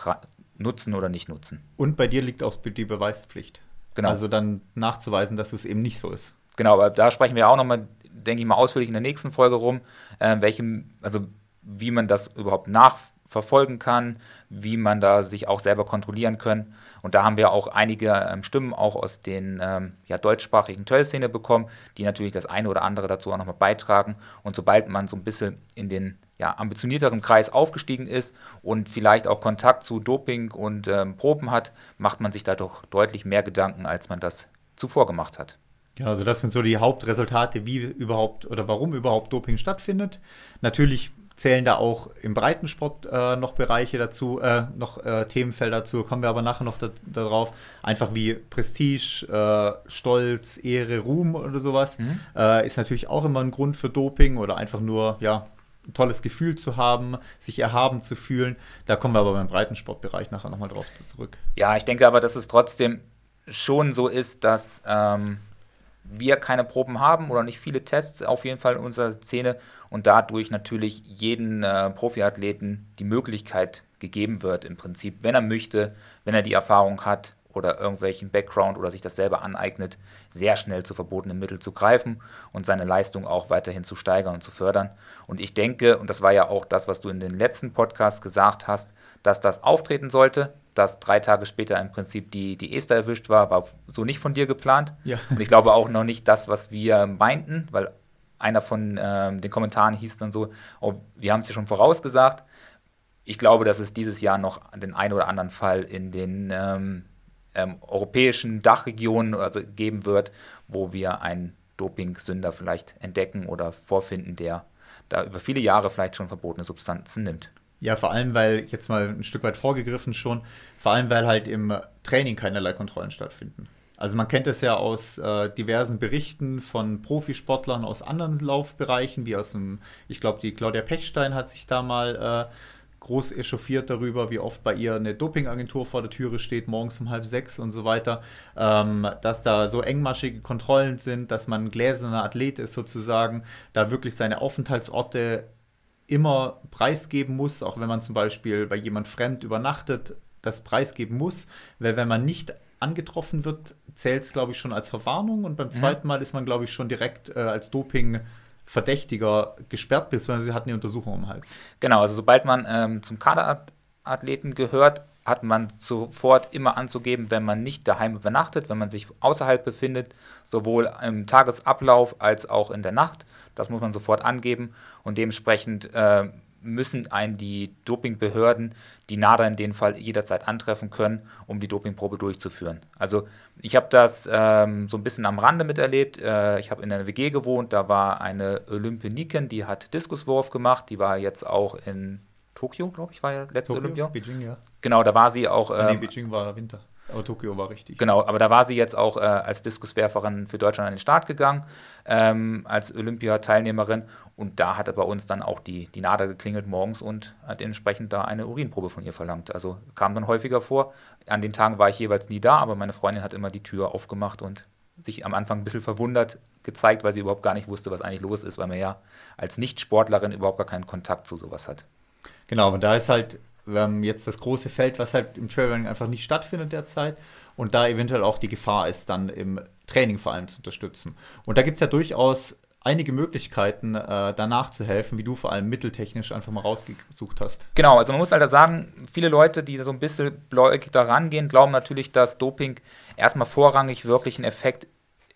nutzen oder nicht nutzen. Und bei dir liegt auch die Beweispflicht. Genau. Also dann nachzuweisen, dass es eben nicht so ist. Genau, aber da sprechen wir auch nochmal, denke ich mal, ausführlich in der nächsten Folge rum, äh, welchem, also wie man das überhaupt nach verfolgen kann, wie man da sich auch selber kontrollieren kann. Und da haben wir auch einige ähm, Stimmen auch aus den ähm, ja, deutschsprachigen Trail-Szene bekommen, die natürlich das eine oder andere dazu auch nochmal beitragen. Und sobald man so ein bisschen in den ja, ambitionierteren Kreis aufgestiegen ist und vielleicht auch Kontakt zu Doping und ähm, Proben hat, macht man sich da doch deutlich mehr Gedanken, als man das zuvor gemacht hat. Genau, also das sind so die Hauptresultate, wie überhaupt oder warum überhaupt Doping stattfindet. Natürlich zählen da auch im Breitensport äh, noch Bereiche dazu, äh, noch äh, Themenfelder dazu, kommen wir aber nachher noch da, darauf. Einfach wie Prestige, äh, Stolz, Ehre, Ruhm oder sowas mhm. Äh, ist natürlich auch immer ein Grund für Doping oder einfach nur, ja, ein tolles Gefühl zu haben, sich erhaben zu fühlen. Da kommen wir aber beim Breitensportbereich nachher nochmal drauf zurück. Ja, ich denke aber, dass es trotzdem schon so ist, dass ähm, wir keine Proben haben oder nicht viele Tests auf jeden Fall in unserer Szene und dadurch natürlich jeden äh, Profiathleten die Möglichkeit gegeben wird, im Prinzip, wenn er möchte, wenn er die Erfahrung hat oder irgendwelchen Background oder sich das selber aneignet, sehr schnell zu verbotenen Mitteln zu greifen und seine Leistung auch weiterhin zu steigern und zu fördern. Und ich denke, und das war ja auch das, was du in den letzten Podcasts gesagt hast, dass das auftreten sollte, dass drei Tage später im Prinzip die, die Esther erwischt war, war so nicht von dir geplant. Ja. Und ich glaube auch noch nicht das, was wir meinten, weil einer von ähm, den Kommentaren hieß dann so, oh, wir haben es ja schon vorausgesagt. Ich glaube, dass es dieses Jahr noch den einen oder anderen Fall in den ähm, ähm, europäischen Dachregionen also geben wird, wo wir einen Doping-Sünder vielleicht entdecken oder vorfinden, der da über viele Jahre vielleicht schon verbotene Substanzen nimmt. Ja, vor allem, weil, jetzt mal ein Stück weit vorgegriffen schon, vor allem, weil halt im Training keinerlei Kontrollen stattfinden. Also man kennt es ja aus äh, diversen Berichten von Profisportlern aus anderen Laufbereichen, wie aus dem, ich glaube, die Claudia Pechstein hat sich da mal äh, groß echauffiert darüber, wie oft bei ihr eine Dopingagentur vor der Türe steht, morgens um halb sechs und so weiter, ähm, dass da so engmaschige Kontrollen sind, dass man ein gläserner Athlet ist sozusagen, da wirklich seine Aufenthaltsorte immer preisgeben muss, auch wenn man zum Beispiel bei jemand fremd übernachtet, das preisgeben muss, weil wenn man nicht angetroffen wird, zählt es, glaube ich, schon als Verwarnung und beim mhm. zweiten Mal ist man, glaube ich, schon direkt äh, als Doping Verdächtiger gesperrt, beziehungsweise sie hatten eine Untersuchung am Hals. Genau, also sobald man ähm, zum Kaderathleten gehört, hat man sofort immer anzugeben, wenn man nicht daheim übernachtet, wenn man sich außerhalb befindet, sowohl im Tagesablauf als auch in der Nacht. Das muss man sofort angeben und dementsprechend äh, müssen einen die Dopingbehörden die NADA in dem Fall jederzeit antreffen können, um die Dopingprobe durchzuführen. Also ich habe das ähm, so ein bisschen am Rande miterlebt. Äh, ich habe in einer WG gewohnt, da war eine Olympioniken, die hat Diskuswurf gemacht, die war jetzt auch in Tokio, glaube ich, war ja letzte Tokio, Olympia. Beijing, ja. Genau, da war sie auch. Ähm, nee, Beijing war Winter. Aber Tokio war richtig. Genau, aber da war sie jetzt auch äh, als Diskuswerferin für Deutschland an den Start gegangen, ähm, als Olympiateilnehmerin. Und da hat er bei uns dann auch die, die NADA geklingelt morgens und hat entsprechend da eine Urinprobe von ihr verlangt. Also kam dann häufiger vor. An den Tagen war ich jeweils nie da, aber meine Freundin hat immer die Tür aufgemacht und sich am Anfang ein bisschen verwundert gezeigt, weil sie überhaupt gar nicht wusste, was eigentlich los ist, weil man ja als Nicht-Sportlerin überhaupt gar keinen Kontakt zu sowas hat. Genau, und da ist halt ähm, jetzt das große Feld, was halt im Trailrunning einfach nicht stattfindet derzeit und da eventuell auch die Gefahr ist, dann im Training vor allem zu unterstützen. Und da gibt es ja durchaus einige Möglichkeiten, äh, danach zu helfen, wie du vor allem mitteltechnisch einfach mal rausgesucht hast. Genau, also man muss halt sagen, viele Leute, die so ein bisschen bläugig da rangehen, glauben natürlich, dass Doping erstmal vorrangig wirklich einen Effekt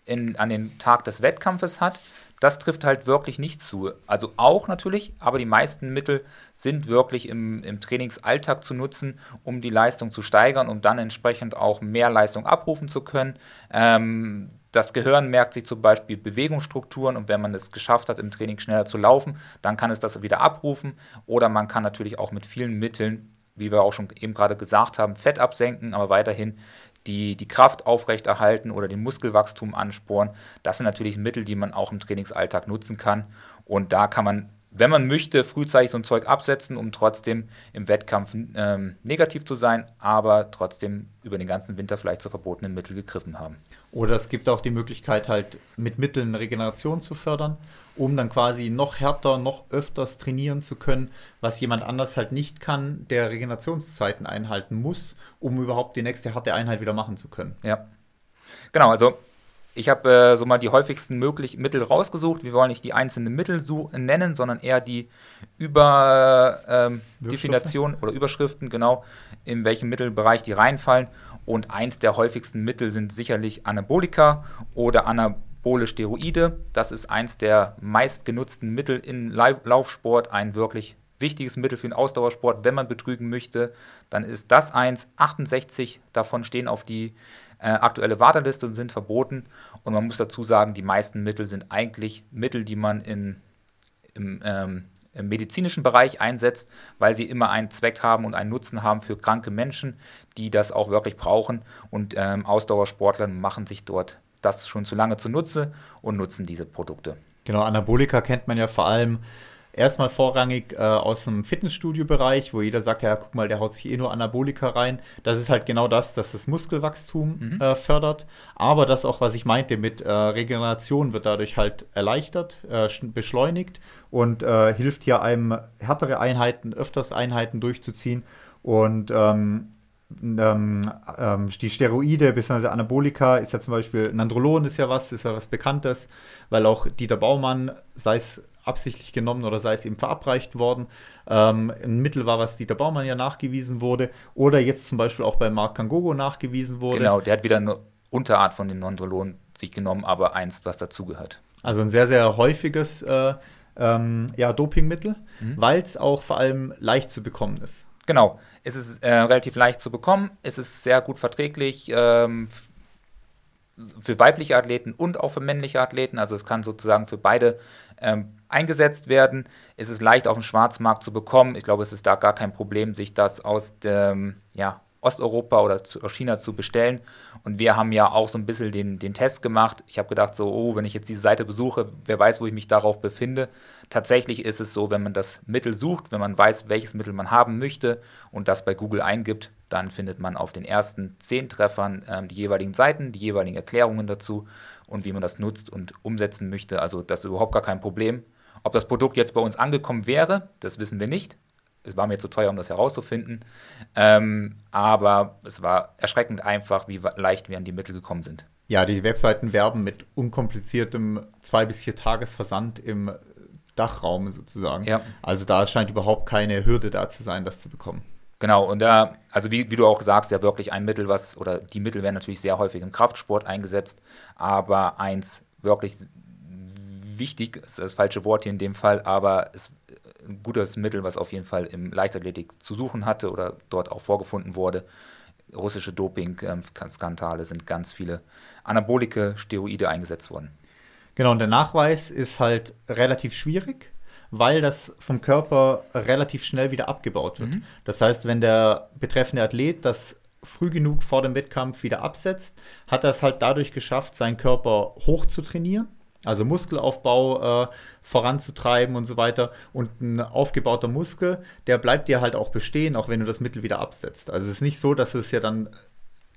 in, an den Tag des Wettkampfes hat. Das trifft halt wirklich nicht zu. Also auch natürlich, aber die meisten Mittel sind wirklich im, im Trainingsalltag zu nutzen, um die Leistung zu steigern, um dann entsprechend auch mehr Leistung abrufen zu können. Ähm, das Gehirn merkt sich zum Beispiel Bewegungsstrukturen und wenn man es geschafft hat, im Training schneller zu laufen, dann kann es das wieder abrufen. Oder man kann natürlich auch mit vielen Mitteln, wie wir auch schon eben gerade gesagt haben, Fett absenken, aber weiterhin die, die Kraft aufrechterhalten oder den Muskelwachstum ansporen. Das sind natürlich Mittel, die man auch im Trainingsalltag nutzen kann. Und da kann man, wenn man möchte, frühzeitig so ein Zeug absetzen, um trotzdem im Wettkampf ähm, negativ zu sein, aber trotzdem über den ganzen Winter vielleicht zu verbotenen Mittel gegriffen haben. Oder es gibt auch die Möglichkeit, halt mit Mitteln Regeneration zu fördern um dann quasi noch härter, noch öfters trainieren zu können, was jemand anders halt nicht kann, der Regenerationszeiten einhalten muss, um überhaupt die nächste harte Einheit wieder machen zu können. Ja. Genau, also Ich habe äh, so mal die häufigsten möglich Mittel rausgesucht. Wir wollen nicht die einzelnen Mittel nennen, sondern eher die Überdefinition ähm, oder Überschriften, genau, in welchem Mittelbereich die reinfallen. Und eins der häufigsten Mittel sind sicherlich Anabolika oder anabole Steroide. Das ist eins der meistgenutzten Mittel im Laufsport, ein wirklich wichtiges Mittel für den Ausdauersport. Wenn man betrügen möchte, dann ist das eins. 68 davon stehen auf die äh, aktuelle Warteliste und sind verboten. Und man muss dazu sagen, die meisten Mittel sind eigentlich Mittel, die man in, im, ähm, im medizinischen Bereich einsetzt, weil sie immer einen Zweck haben und einen Nutzen haben für kranke Menschen, die das auch wirklich brauchen. Und ähm, Ausdauersportler machen sich dort das schon zu lange zunutze und nutzen diese Produkte. Genau, Anabolika kennt man ja vor allem erstmal vorrangig äh, aus dem Fitnessstudio-Bereich, wo jeder sagt, ja, guck mal, der haut sich eh nur Anabolika rein. Das ist halt genau das, dass das Muskelwachstum mhm. äh, fördert. Aber das auch, was ich meinte, mit äh, Regeneration wird dadurch halt erleichtert, äh, beschleunigt und äh, hilft hier einem härtere Einheiten, öfters Einheiten durchzuziehen. Und ähm, ähm, ähm, die Steroide bzw. Anabolika ist ja zum Beispiel Nandrolon ist ja was, ist ja was Bekanntes, weil auch Dieter Baumann, sei es absichtlich genommen oder sei es ihm verabreicht worden. Ähm, ein Mittel war, was Dieter Baumann ja nachgewiesen wurde oder jetzt zum Beispiel auch bei Marc Kangogo nachgewiesen wurde. Genau, der hat wieder eine Unterart von den Nondrolon sich genommen, aber eins, was dazugehört. Also ein sehr, sehr häufiges äh, ähm, ja, Dopingmittel, mhm. weil es auch vor allem leicht zu bekommen ist. Genau, es ist äh, relativ leicht zu bekommen, es ist sehr gut verträglich, ähm, für weibliche Athleten und auch für männliche Athleten. Also es kann sozusagen für beide ähm, eingesetzt werden. Es ist leicht auf dem Schwarzmarkt zu bekommen. Ich glaube, es ist da gar kein Problem, sich das aus dem ja, Osteuropa oder aus China zu bestellen. Und wir haben ja auch so ein bisschen den, den Test gemacht. Ich habe gedacht, so, oh, wenn ich jetzt diese Seite besuche, wer weiß, wo ich mich darauf befinde. Tatsächlich ist es so, wenn man das Mittel sucht, wenn man weiß, welches Mittel man haben möchte und das bei Google eingibt, dann findet man auf den ersten zehn Treffern ähm, die jeweiligen Seiten, die jeweiligen Erklärungen dazu und wie man das nutzt und umsetzen möchte. Also das ist überhaupt gar kein Problem. Ob das Produkt jetzt bei uns angekommen wäre, das wissen wir nicht. Es war mir zu teuer, um das herauszufinden. Ähm, aber es war erschreckend einfach, wie leicht wir an die Mittel gekommen sind. Ja, die Webseiten werben mit unkompliziertem zwei bis vier Tagesversand im Dachraum sozusagen. Ja. Also da scheint überhaupt keine Hürde da zu sein, das zu bekommen. Genau, und da, also wie, wie du auch sagst, ja wirklich ein Mittel, was, oder die Mittel werden natürlich sehr häufig im Kraftsport eingesetzt, aber eins wirklich wichtig, ist das falsche Wort hier in dem Fall, aber es ein gutes Mittel, was auf jeden Fall im Leichtathletik zu suchen hatte oder dort auch vorgefunden wurde. Russische Doping-Skandale sind ganz viele anabolike Steroide eingesetzt worden. Genau, und der Nachweis ist halt relativ schwierig weil das vom Körper relativ schnell wieder abgebaut wird. Mhm. Das heißt, wenn der betreffende Athlet das früh genug vor dem Wettkampf wieder absetzt, hat er es halt dadurch geschafft, seinen Körper hoch zu trainieren. Also Muskelaufbau äh, voranzutreiben und so weiter. Und ein aufgebauter Muskel, der bleibt dir halt auch bestehen, auch wenn du das Mittel wieder absetzt. Also es ist nicht so, dass du es ja dann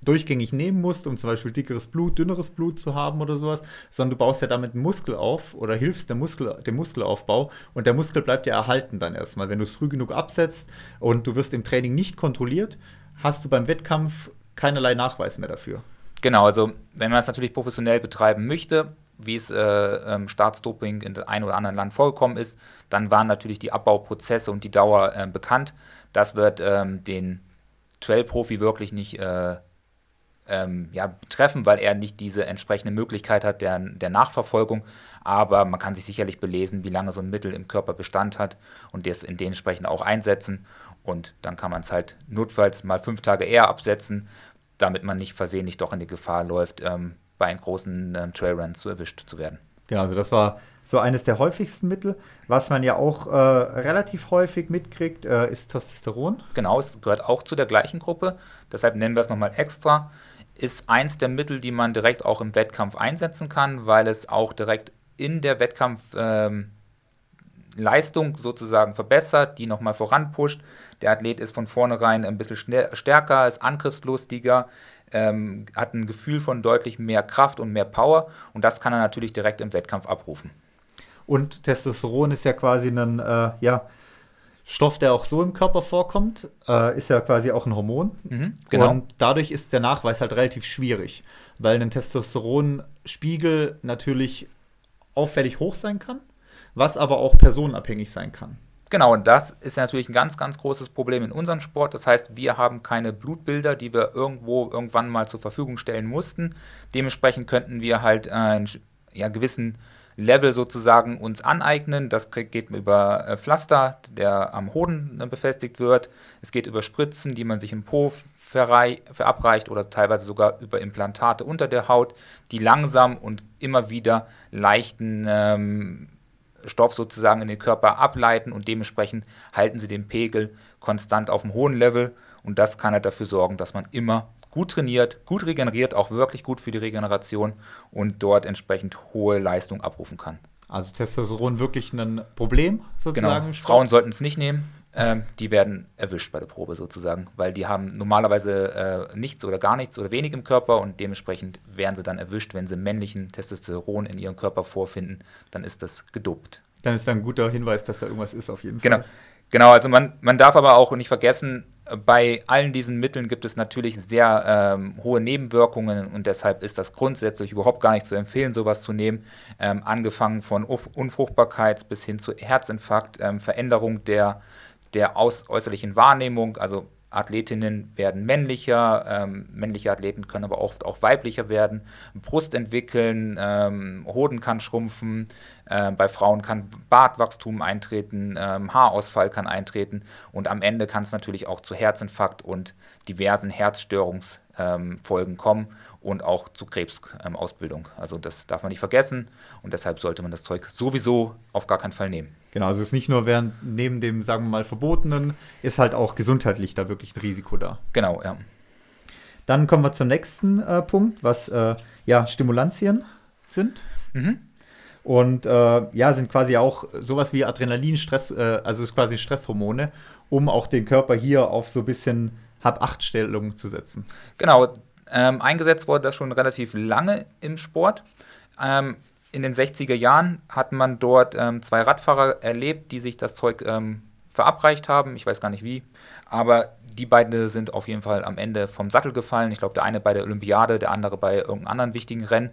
durchgängig nehmen musst, um zum Beispiel dickeres Blut, dünneres Blut zu haben oder sowas, sondern du baust ja damit einen Muskel auf oder hilfst dem, Muskel, dem Muskelaufbau und der Muskel bleibt ja erhalten dann erstmal. Wenn du es früh genug absetzt und du wirst im Training nicht kontrolliert, hast du beim Wettkampf keinerlei Nachweis mehr dafür. Genau, also wenn man es natürlich professionell betreiben möchte, wie es äh, ähm, Staatsdoping in dem einen oder anderen Land vorgekommen ist, dann waren natürlich die Abbauprozesse und die Dauer äh, bekannt. Das wird ähm, den Trail-Profi wirklich nicht äh, ähm, ja, betreffen, weil er nicht diese entsprechende Möglichkeit hat der, der Nachverfolgung. Aber man kann sich sicherlich belesen, wie lange so ein Mittel im Körper Bestand hat und das in dementsprechend auch einsetzen. Und dann kann man es halt notfalls mal fünf Tage eher absetzen, damit man nicht versehentlich doch in die Gefahr läuft, ähm, bei einem großen ähm, Trailrun zu erwischt zu werden. Genau, also das war so eines der häufigsten Mittel. Was man ja auch äh, relativ häufig mitkriegt, äh, ist Testosteron. Genau, es gehört auch zu der gleichen Gruppe. Deshalb nennen wir es nochmal extra ist eins der Mittel, die man direkt auch im Wettkampf einsetzen kann, weil es auch direkt in der Wettkampfleistung ähm, sozusagen verbessert, die nochmal voranpusht. Der Athlet ist von vornherein ein bisschen stärker, ist angriffslustiger, ähm, hat ein Gefühl von deutlich mehr Kraft und mehr Power und das kann er natürlich direkt im Wettkampf abrufen. Und Testosteron ist ja quasi ein, äh, ja, Stoff, der auch so im Körper vorkommt, äh, ist ja quasi auch ein Hormon. Mhm, genau. Und dadurch ist der Nachweis halt relativ schwierig, weil ein Testosteronspiegel natürlich auffällig hoch sein kann, was aber auch personenabhängig sein kann. Genau, und das ist natürlich ein ganz, ganz großes Problem in unserem Sport. Das heißt, wir haben keine Blutbilder, die wir irgendwo irgendwann mal zur Verfügung stellen mussten. Dementsprechend könnten wir halt einen ja, gewissen Level sozusagen uns aneignen. Das geht über äh, Pflaster, der am Hoden äh, befestigt wird. Es geht über Spritzen, die man sich im Po verabreicht oder teilweise sogar über Implantate unter der Haut, die langsam und immer wieder leichten ähm, Stoff sozusagen in den Körper ableiten und dementsprechend halten sie den Pegel konstant auf einem hohen Level und das kann halt dafür sorgen, dass man immer gut trainiert, gut regeneriert, auch wirklich gut für die Regeneration und dort entsprechend hohe Leistung abrufen kann. Also Testosteron wirklich ein Problem sozusagen? Genau. Frauen sollten es nicht nehmen. Ähm, die werden erwischt bei der Probe sozusagen, weil die haben normalerweise äh, nichts oder gar nichts oder wenig im Körper und dementsprechend werden sie dann erwischt, wenn sie männlichen Testosteron in ihrem Körper vorfinden, dann ist das gedopt. Dann ist da ein guter Hinweis, dass da irgendwas ist auf jeden Fall. Genau, genau also man, man darf aber auch nicht vergessen, bei allen diesen Mitteln gibt es natürlich sehr ähm, hohe Nebenwirkungen und deshalb ist das grundsätzlich überhaupt gar nicht zu empfehlen, sowas zu nehmen. Ähm, angefangen von Unfruchtbarkeit bis hin zu Herzinfarkt, ähm, Veränderung der, der äußerlichen Wahrnehmung, also Athletinnen werden männlicher, ähm, männliche Athleten können aber oft auch weiblicher werden, Brust entwickeln, ähm, Hoden kann schrumpfen, äh, bei Frauen kann Bartwachstum eintreten, ähm, Haarausfall kann eintreten und am Ende kann es natürlich auch zu Herzinfarkt und diversen Herzstörungsfolgen kommen und auch zu Krebsausbildung. also das darf man nicht vergessen und deshalb sollte man das Zeug sowieso auf gar keinen Fall nehmen. Genau, also es ist nicht nur während neben dem, sagen wir mal, Verbotenen, ist halt auch gesundheitlich da wirklich ein Risiko da. Genau, ja. Dann kommen wir zum nächsten äh, Punkt, was äh, ja Stimulantien sind. Mhm. Und äh, ja, sind quasi auch sowas wie Adrenalin, Stress, äh, also ist quasi Stresshormone, um auch den Körper hier auf so ein bisschen Hab-Acht-Stellung zu setzen. Genau, ähm, eingesetzt wurde das schon relativ lange im Sport. Ähm, in den 60er Jahren hat man dort ähm, zwei Radfahrer erlebt, die sich das Zeug ähm, verabreicht haben. Ich weiß gar nicht wie. Aber die beiden sind auf jeden Fall am Ende vom Sattel gefallen. Ich glaube, der eine bei der Olympiade, der andere bei irgendeinem anderen wichtigen Rennen.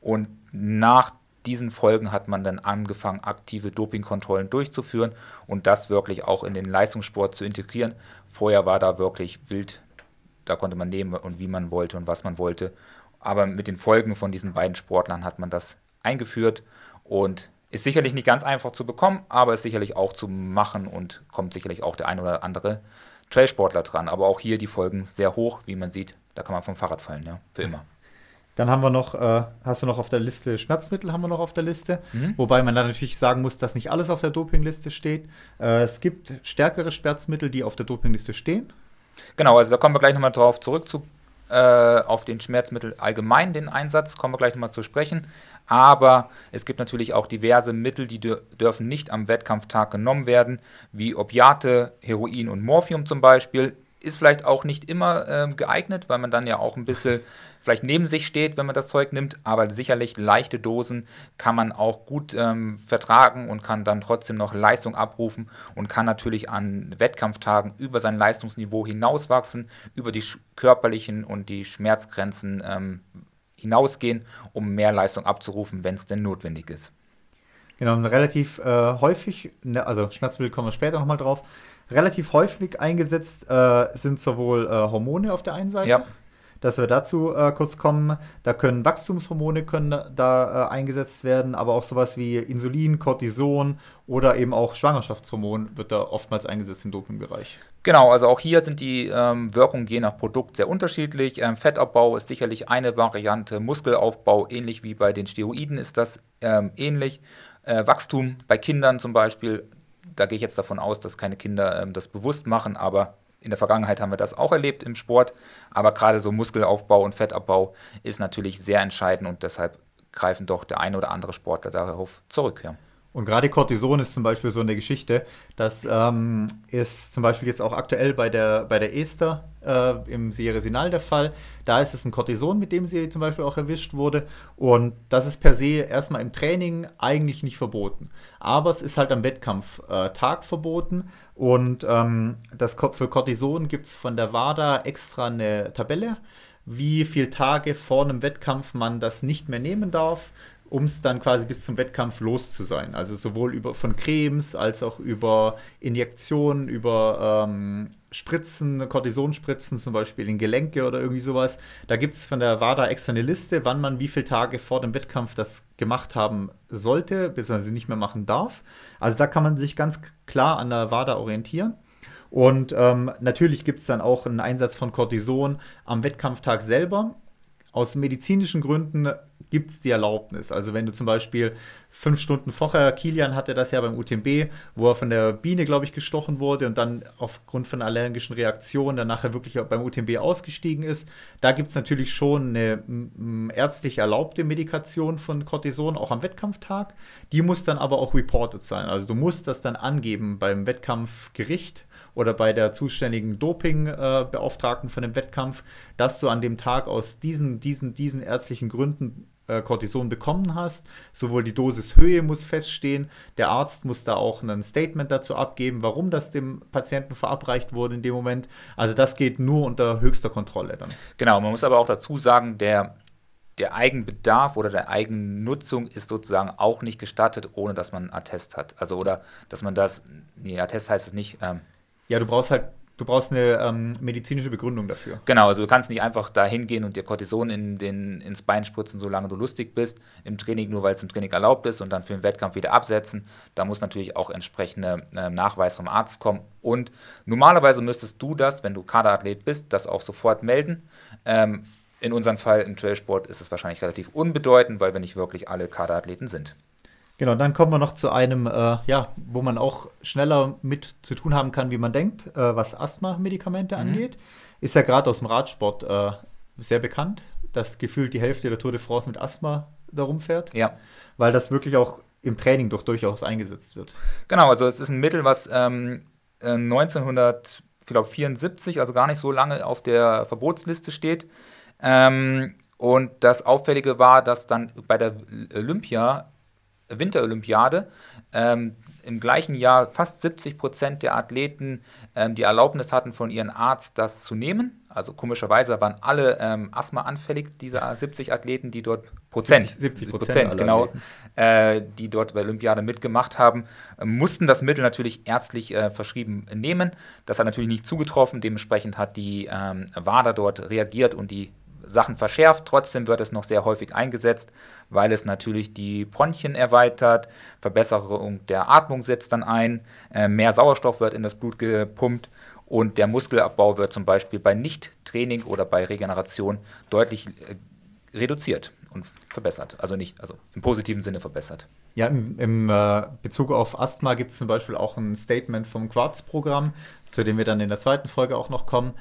Und nach diesen Folgen hat man dann angefangen, aktive Dopingkontrollen durchzuführen und das wirklich auch in den Leistungssport zu integrieren. Vorher war da wirklich wild, da konnte man nehmen und wie man wollte und was man wollte. Aber mit den Folgen von diesen beiden Sportlern hat man das eingeführt und ist sicherlich nicht ganz einfach zu bekommen, aber ist sicherlich auch zu machen und kommt sicherlich auch der ein oder andere Trailsportler dran. Aber auch hier die Folgen sehr hoch, wie man sieht. Da kann man vom Fahrrad fallen, ja, für immer. Dann haben wir noch, äh, hast du noch auf der Liste Schmerzmittel, haben wir noch auf der Liste. Mhm. Wobei man dann natürlich sagen muss, dass nicht alles auf der Dopingliste steht. Äh, es gibt stärkere Schmerzmittel, die auf der Dopingliste stehen. Genau, also da kommen wir gleich nochmal drauf zurück zu, äh, auf den Schmerzmittel allgemein, den Einsatz, kommen wir gleich nochmal zu sprechen. Aber es gibt natürlich auch diverse Mittel, die dürfen nicht am Wettkampftag genommen werden, wie Opiate, Heroin und Morphium zum Beispiel. Ist vielleicht auch nicht immer äh, geeignet, weil man dann ja auch ein bisschen vielleicht neben sich steht, wenn man das Zeug nimmt. Aber sicherlich leichte Dosen kann man auch gut ähm, vertragen und kann dann trotzdem noch Leistung abrufen und kann natürlich an Wettkampftagen über sein Leistungsniveau hinauswachsen, über die körperlichen und die Schmerzgrenzen ähm, hinausgehen, um mehr Leistung abzurufen, wenn es denn notwendig ist. Genau, relativ äh, häufig, ne, also Schmerzmittel kommen wir später nochmal drauf, relativ häufig eingesetzt äh, sind sowohl äh, Hormone auf der einen Seite, ja. dass wir dazu äh, kurz kommen. Da können Wachstumshormone können da, äh, eingesetzt werden, aber auch sowas wie Insulin, Cortison oder eben auch Schwangerschaftshormon wird da oftmals eingesetzt im Dopingbereich. Genau, also auch hier sind die ähm, Wirkungen je nach Produkt sehr unterschiedlich. Ähm, Fettabbau ist sicherlich eine Variante, Muskelaufbau, ähnlich wie bei den Steroiden ist das ähm, ähnlich. Äh, Wachstum bei Kindern zum Beispiel, da gehe ich jetzt davon aus, dass keine Kinder ähm, das bewusst machen, aber in der Vergangenheit haben wir das auch erlebt im Sport. Aber gerade so Muskelaufbau und Fettabbau ist natürlich sehr entscheidend und deshalb greifen doch der eine oder andere Sportler darauf zurück. Ja. Und gerade Cortison ist zum Beispiel so eine Geschichte. Das ähm, ist zum Beispiel jetzt auch aktuell bei der, bei der Esther äh, im Sierra Sinal der Fall. Da ist es ein Cortison, mit dem sie zum Beispiel auch erwischt wurde. Und das ist per se erstmal im Training eigentlich nicht verboten. Aber es ist halt am Wettkampftag äh, verboten. Und ähm, das, für Cortison gibt es von der WADA extra eine Tabelle wie viele Tage vor einem Wettkampf man das nicht mehr nehmen darf um es dann quasi bis zum Wettkampf los zu sein. Also sowohl über, von Cremes als auch über Injektionen, über ähm, Spritzen, Kortisonspritzen zum Beispiel in Gelenke oder irgendwie sowas. Da gibt es von der WADA extra eine Liste, wann man wie viele Tage vor dem Wettkampf das gemacht haben sollte, beziehungsweise nicht mehr machen darf. Also da kann man sich ganz klar an der WADA orientieren. Und ähm, natürlich gibt es dann auch einen Einsatz von Cortison am Wettkampftag selber. Aus medizinischen Gründen gibt es die Erlaubnis. Also wenn du zum Beispiel fünf Stunden vorher, Kilian hatte das ja beim UTMB, wo er von der Biene, glaube ich, gestochen wurde und dann aufgrund von allergischen Reaktionen dann nachher wirklich beim UTMB ausgestiegen ist. Da gibt es natürlich schon eine ärztlich erlaubte Medikation von Cortison, auch am Wettkampftag. Die muss dann aber auch reported sein. Also du musst das dann angeben beim Wettkampfgericht oder bei der zuständigen Dopingbeauftragten äh, von dem Wettkampf, dass du an dem Tag aus diesen, diesen, diesen ärztlichen Gründen äh, Cortison bekommen hast. Sowohl die Dosishöhe muss feststehen, der Arzt muss da auch ein Statement dazu abgeben, warum das dem Patienten verabreicht wurde in dem Moment. Also das geht nur unter höchster Kontrolle dann. Genau, man muss aber auch dazu sagen, der der Eigenbedarf oder der Eigennutzung ist sozusagen auch nicht gestattet, ohne dass man einen Attest hat. Also oder dass man das, nee, Attest heißt es nicht. Ähm, ja, du brauchst halt Du brauchst eine ähm, medizinische Begründung dafür. Genau, also du kannst nicht einfach da hingehen und dir Cortison in den, ins Bein spritzen, solange du lustig bist, im Training, nur weil es im Training erlaubt ist und dann für den Wettkampf wieder absetzen. Da muss natürlich auch entsprechender äh, Nachweis vom Arzt kommen. Und normalerweise müsstest du das, wenn du Kaderathlet bist, das auch sofort melden. Ähm, in unserem Fall im Trailsport ist es wahrscheinlich relativ unbedeutend, weil wir nicht wirklich alle Kaderathleten sind. Genau, dann kommen wir noch zu einem, äh, ja, wo man auch schneller mit zu tun haben kann, wie man denkt, äh, was Asthma-Medikamente mhm. angeht. Ist ja gerade aus dem Radsport äh, sehr bekannt, dass gefühlt die Hälfte der Tour de France mit Asthma darum fährt. Ja. Weil das wirklich auch im Training doch durchaus eingesetzt wird. Genau, also es ist ein Mittel, was ähm, 1974, also gar nicht so lange auf der Verbotsliste steht. Ähm, und das Auffällige war, dass dann bei der Olympia Winterolympiade ähm, im gleichen Jahr fast 70 Prozent der Athleten ähm, die Erlaubnis hatten von ihrem Arzt, das zu nehmen. Also komischerweise waren alle ähm, Asthma anfällig, diese 70 Athleten, die dort Prozent, 70 Prozent, genau, äh, die dort bei Olympiade mitgemacht haben, äh, mussten das Mittel natürlich ärztlich äh, verschrieben nehmen. Das hat natürlich nicht zugetroffen. Dementsprechend hat die ähm, WADA dort reagiert und die Sachen verschärft. Trotzdem wird es noch sehr häufig eingesetzt, weil es natürlich die Bronchien erweitert, Verbesserung der Atmung setzt dann ein, äh, mehr Sauerstoff wird in das Blut gepumpt und der Muskelabbau wird zum Beispiel bei Nicht-Training oder bei Regeneration deutlich äh, reduziert und verbessert. Also nicht, also im positiven Sinne verbessert. Ja, im, im äh, Bezug auf Asthma gibt es zum Beispiel auch ein Statement vom Quartz-Programm, zu dem wir dann in der zweiten Folge auch noch kommen.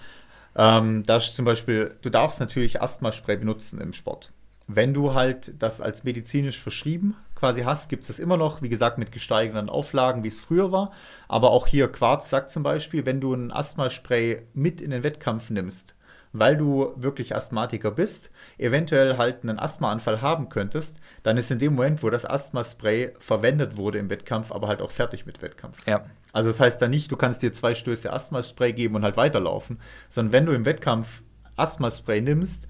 Ähm, da ist zum Beispiel, du darfst natürlich Asthmaspray benutzen im Sport. Wenn du halt das als medizinisch verschrieben quasi hast, gibt es das immer noch, wie gesagt, mit gesteigerten Auflagen, wie es früher war. Aber auch hier Quarz sagt zum Beispiel, wenn du ein Asthmaspray mit in den Wettkampf nimmst, weil du wirklich Asthmatiker bist, eventuell halt einen Asthmaanfall haben könntest, dann ist in dem Moment, wo das Asthmaspray verwendet wurde im Wettkampf, aber halt auch fertig mit Wettkampf. Ja. Also das heißt dann nicht, du kannst dir zwei Stöße Asthmaspray geben und halt weiterlaufen, sondern wenn du im Wettkampf Asthmaspray nimmst,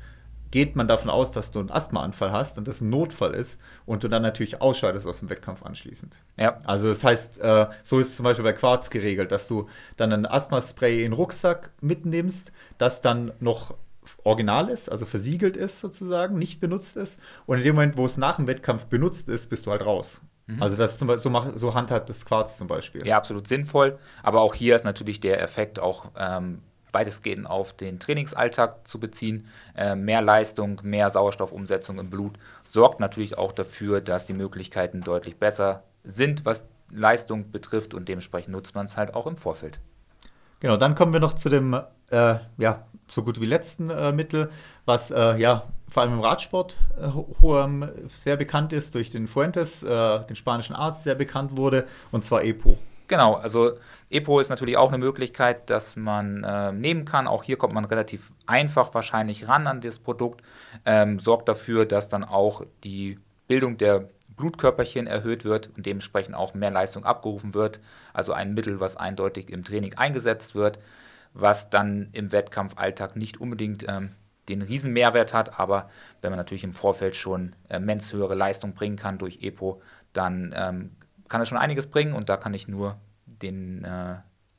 geht man davon aus, dass du einen Asthmaanfall hast und das ein Notfall ist und du dann natürlich ausscheidest aus dem Wettkampf anschließend. Ja. Also das heißt, äh, so ist es zum Beispiel bei Quarz geregelt, dass du dann ein Asthmaspray in den Rucksack mitnimmst, das dann noch original ist, also versiegelt ist sozusagen, nicht benutzt ist. Und in dem Moment, wo es nach dem Wettkampf benutzt ist, bist du halt raus. Mhm. Also das ist zum Beispiel, so, mach, so handhabt das Quarz zum Beispiel. Ja, absolut sinnvoll. Aber auch hier ist natürlich der Effekt auch ähm, weitestgehend auf den Trainingsalltag zu beziehen. Äh, mehr Leistung, mehr Sauerstoffumsetzung im Blut sorgt natürlich auch dafür, dass die Möglichkeiten deutlich besser sind, was Leistung betrifft und dementsprechend nutzt man es halt auch im Vorfeld. Genau, dann kommen wir noch zu dem äh, ja, so gut wie letzten äh, Mittel, was äh, ja vor allem im Radsport äh, sehr bekannt ist, durch den Fuentes, äh, den spanischen Arzt, sehr bekannt wurde, und zwar EPO. Genau, also EPO ist natürlich auch eine Möglichkeit, dass man äh, nehmen kann. Auch hier kommt man relativ einfach wahrscheinlich ran an das Produkt, ähm, sorgt dafür, dass dann auch die Bildung der Blutkörperchen erhöht wird und dementsprechend auch mehr Leistung abgerufen wird. Also ein Mittel, was eindeutig im Training eingesetzt wird, was dann im Wettkampfalltag nicht unbedingt ähm, den Riesenmehrwert hat, aber wenn man natürlich im Vorfeld schon äh, mens höhere Leistung bringen kann durch EPO, dann ähm, kann es schon einiges bringen und da kann ich nur den, äh,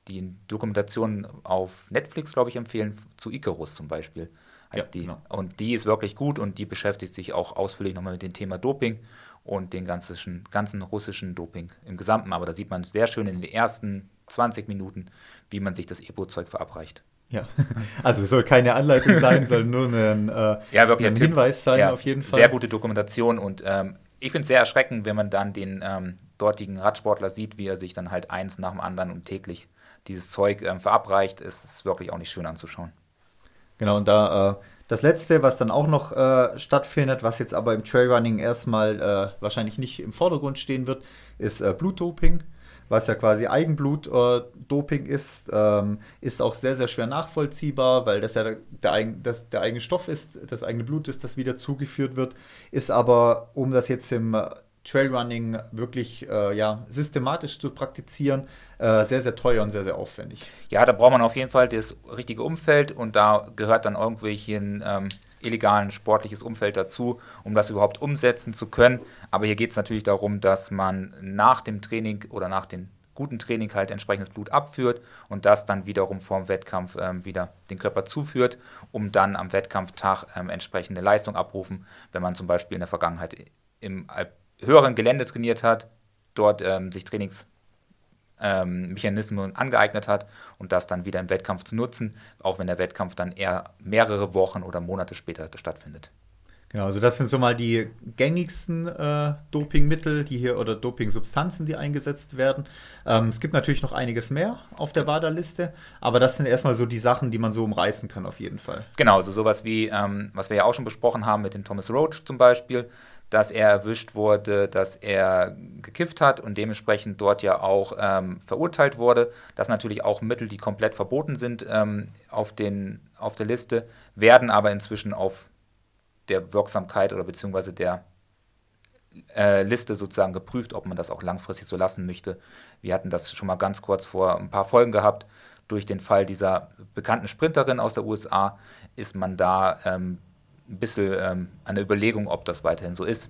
die Dokumentation auf Netflix, glaube ich, empfehlen, zu Icarus zum Beispiel heißt ja, die. Genau. Und die ist wirklich gut und die beschäftigt sich auch ausführlich nochmal mit dem Thema Doping und den ganzen, ganzen russischen Doping im Gesamten. Aber da sieht man sehr schön in den ersten 20 Minuten, wie man sich das EPO-Zeug verabreicht. Ja, also es soll keine Anleitung sein, soll nur ein, äh, ja, wirklich ein Hinweis sein ja, auf jeden Fall. Sehr gute Dokumentation und ähm, ich finde es sehr erschreckend, wenn man dann den ähm, dortigen Radsportler sieht, wie er sich dann halt eins nach dem anderen und täglich dieses Zeug ähm, verabreicht. Es ist wirklich auch nicht schön anzuschauen. Genau, und da äh, das letzte, was dann auch noch äh, stattfindet, was jetzt aber im Trailrunning erstmal äh, wahrscheinlich nicht im Vordergrund stehen wird, ist äh, Blutdoping, was ja quasi Eigenblutdoping ist. Ähm, ist auch sehr, sehr schwer nachvollziehbar, weil das ja der, der, das, der eigene Stoff ist, das eigene Blut ist, das wieder zugeführt wird. Ist aber, um das jetzt im Trailrunning wirklich äh, ja, systematisch zu praktizieren, äh, sehr, sehr teuer und sehr, sehr aufwendig. Ja, da braucht man auf jeden Fall das richtige Umfeld und da gehört dann irgendwelchen ähm, illegalen sportliches Umfeld dazu, um das überhaupt umsetzen zu können. Aber hier geht es natürlich darum, dass man nach dem Training oder nach dem guten Training halt entsprechendes Blut abführt und das dann wiederum vorm Wettkampf ähm, wieder den Körper zuführt, um dann am Wettkampftag ähm, entsprechende Leistung abrufen, wenn man zum Beispiel in der Vergangenheit im höheren Gelände trainiert hat, dort ähm, sich Trainingsmechanismen ähm, angeeignet hat und das dann wieder im Wettkampf zu nutzen, auch wenn der Wettkampf dann eher mehrere Wochen oder Monate später stattfindet. Genau, also das sind so mal die gängigsten äh, Dopingmittel, die hier oder Dopingsubstanzen, die eingesetzt werden. Ähm, es gibt natürlich noch einiges mehr auf der WADA-Liste, aber das sind erstmal so die Sachen, die man so umreißen kann auf jeden Fall. Genau, also sowas wie, ähm, was wir ja auch schon besprochen haben mit dem Thomas Roach zum Beispiel, dass er erwischt wurde, dass er gekifft hat und dementsprechend dort ja auch ähm, verurteilt wurde. Das sind natürlich auch Mittel, die komplett verboten sind ähm, auf, den, auf der Liste, werden aber inzwischen auf der Wirksamkeit oder beziehungsweise der äh, Liste sozusagen geprüft, ob man das auch langfristig so lassen möchte. Wir hatten das schon mal ganz kurz vor ein paar Folgen gehabt. Durch den Fall dieser bekannten Sprinterin aus der USA ist man da ähm, ein bisschen ähm, eine Überlegung, ob das weiterhin so ist.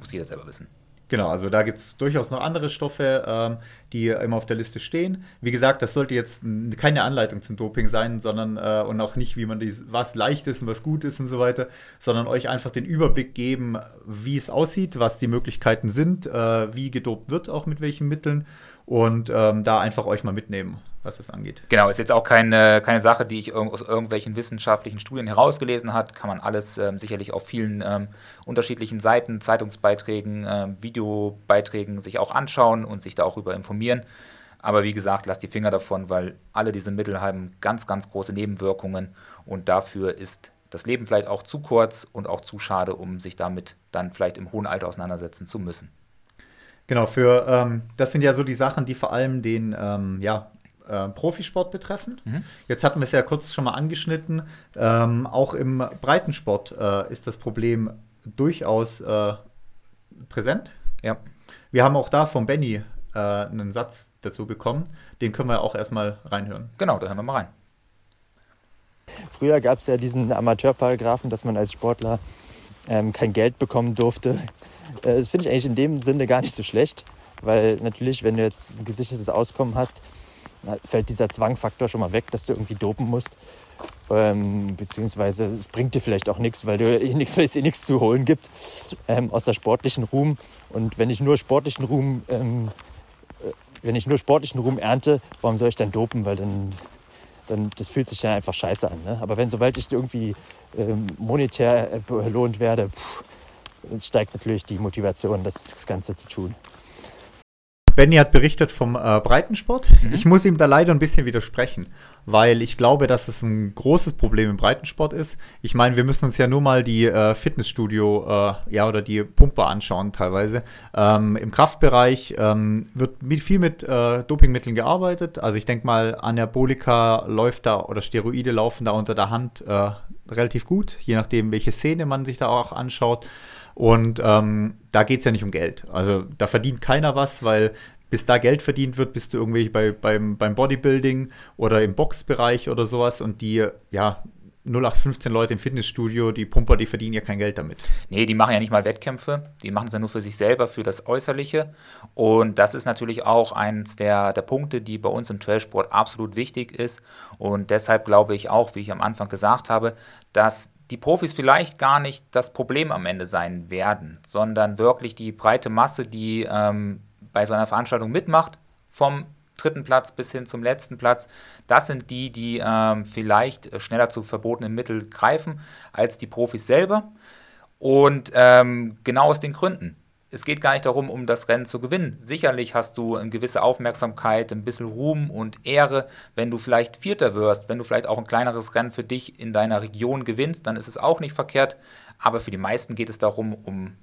Muss jeder selber wissen. Genau, also da gibt es durchaus noch andere Stoffe, ähm, die immer auf der Liste stehen. Wie gesagt, das sollte jetzt keine Anleitung zum Doping sein, sondern äh, und auch nicht, wie man dies, was leicht ist und was gut ist und so weiter, sondern euch einfach den Überblick geben, wie es aussieht, was die Möglichkeiten sind, äh, wie gedopt wird, auch mit welchen Mitteln und ähm, da einfach euch mal mitnehmen was das angeht. Genau, ist jetzt auch keine, keine Sache, die ich aus irgendwelchen wissenschaftlichen Studien herausgelesen habe. Kann man alles ähm, sicherlich auf vielen ähm, unterschiedlichen Seiten, Zeitungsbeiträgen, ähm, Videobeiträgen sich auch anschauen und sich darüber informieren. Aber wie gesagt, lasst die Finger davon, weil alle diese Mittel haben ganz, ganz große Nebenwirkungen und dafür ist das Leben vielleicht auch zu kurz und auch zu schade, um sich damit dann vielleicht im hohen Alter auseinandersetzen zu müssen. Genau, für ähm, das sind ja so die Sachen, die vor allem den ähm, ja, äh, Profisport betreffen. Mhm. Jetzt hatten wir es ja kurz schon mal angeschnitten. Ähm, auch im Breitensport äh, ist das Problem durchaus äh, präsent. Ja. Wir haben auch da von Benny äh, einen Satz dazu bekommen. Den können wir auch erstmal reinhören. Genau, da hören wir mal rein. Früher gab es ja diesen Amateurparagraphen, dass man als Sportler ähm, kein Geld bekommen durfte. Äh, das finde ich eigentlich in dem Sinne gar nicht so schlecht, weil natürlich, wenn du jetzt ein gesichertes Auskommen hast, fällt dieser Zwangfaktor schon mal weg, dass du irgendwie dopen musst. Ähm, beziehungsweise es bringt dir vielleicht auch nichts, weil, du, weil es eh nichts zu holen gibt, ähm, außer sportlichen Ruhm. Und wenn ich nur sportlichen Ruhm, ähm, äh, wenn ich nur sportlichen Ruhm ernte, warum soll ich dann dopen? Weil dann, dann das fühlt sich ja einfach scheiße an. Ne? Aber wenn sobald ich irgendwie ähm, monetär belohnt werde, pff, steigt natürlich die Motivation, das Ganze zu tun. Benny hat berichtet vom äh, Breitensport. Mhm. Ich muss ihm da leider ein bisschen widersprechen, weil ich glaube, dass es ein großes Problem im Breitensport ist. Ich meine, wir müssen uns ja nur mal die äh, Fitnessstudio äh, ja, oder die Pumper anschauen teilweise. Ähm, Im Kraftbereich ähm, wird mit, viel mit äh, Dopingmitteln gearbeitet. Also ich denke mal, Anabolika läuft da oder Steroide laufen da unter der Hand äh, relativ gut, je nachdem, welche Szene man sich da auch anschaut. Und ähm, da geht es ja nicht um Geld. Also da verdient keiner was, weil bis da Geld verdient wird, bist du irgendwie bei, beim, beim Bodybuilding oder im Boxbereich oder sowas und die, ja, 0815 Leute im Fitnessstudio, die Pumper, die verdienen ja kein Geld damit. Nee, die machen ja nicht mal Wettkämpfe, die machen es ja nur für sich selber, für das Äußerliche. Und das ist natürlich auch eins der, der Punkte, die bei uns im Trailsport absolut wichtig ist. Und deshalb glaube ich auch, wie ich am Anfang gesagt habe, dass die Profis vielleicht gar nicht das Problem am Ende sein werden, sondern wirklich die breite Masse, die ähm, bei so einer Veranstaltung mitmacht, vom dritten Platz bis hin zum letzten Platz, das sind die, die ähm, vielleicht schneller zu verbotenen Mitteln greifen als die Profis selber. Und ähm, genau aus den Gründen es geht gar nicht darum, um das Rennen zu gewinnen. Sicherlich hast du eine gewisse Aufmerksamkeit, ein bisschen Ruhm und Ehre, wenn du vielleicht Vierter wirst, wenn du vielleicht auch ein kleineres Rennen für dich in deiner Region gewinnst, dann ist es auch nicht verkehrt. Aber für die meisten geht es darum, um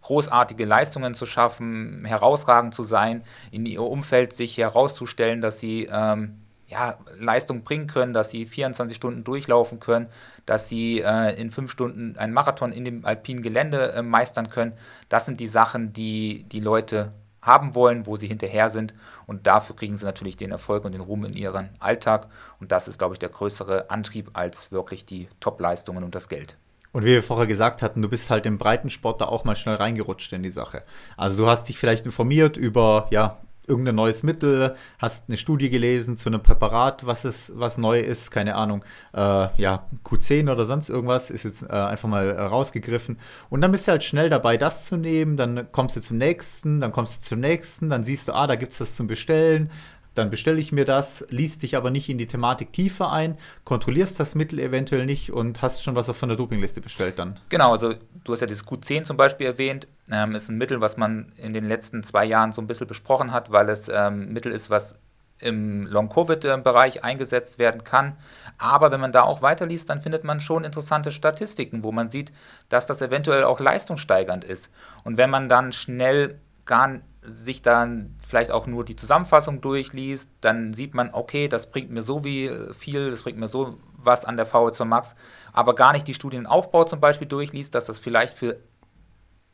großartige Leistungen zu schaffen, herausragend zu sein, in ihr Umfeld sich herauszustellen, dass sie ähm, ja, Leistung bringen können, dass sie 24 Stunden durchlaufen können, dass sie äh, in fünf Stunden einen Marathon in dem alpinen Gelände äh, meistern können. Das sind die Sachen, die die Leute haben wollen, wo sie hinterher sind. Und dafür kriegen sie natürlich den Erfolg und den Ruhm in ihren Alltag. Und das ist, glaube ich, der größere Antrieb als wirklich die Top-Leistungen und das Geld. Und wie wir vorher gesagt hatten, du bist halt im Breitensport da auch mal schnell reingerutscht in die Sache. Also du hast dich vielleicht informiert über, ja, irgendein neues Mittel, hast eine Studie gelesen zu einem Präparat, was es, was neu ist, keine Ahnung, äh, ja, Q10 oder sonst irgendwas, ist jetzt äh, einfach mal rausgegriffen. Und dann bist du halt schnell dabei, das zu nehmen, dann kommst du zum nächsten, dann kommst du zum nächsten, dann siehst du, ah, da gibt es das zum Bestellen, dann bestelle ich mir das, liest dich aber nicht in die Thematik tiefer ein, kontrollierst das Mittel eventuell nicht und hast schon was von der Dopingliste bestellt dann. Genau, also du hast ja das Q10 zum Beispiel erwähnt, ähm, ist ein Mittel, was man in den letzten zwei Jahren so ein bisschen besprochen hat, weil es ähm, Mittel ist, was im Long-Covid-Bereich eingesetzt werden kann. Aber wenn man da auch weiterliest, dann findet man schon interessante Statistiken, wo man sieht, dass das eventuell auch leistungssteigernd ist. Und wenn man dann schnell gar sich dann vielleicht auch nur die Zusammenfassung durchliest, dann sieht man, okay, das bringt mir so wie viel, das bringt mir so was an der VO2 Max, aber gar nicht die Studienaufbau zum Beispiel durchliest, dass das vielleicht für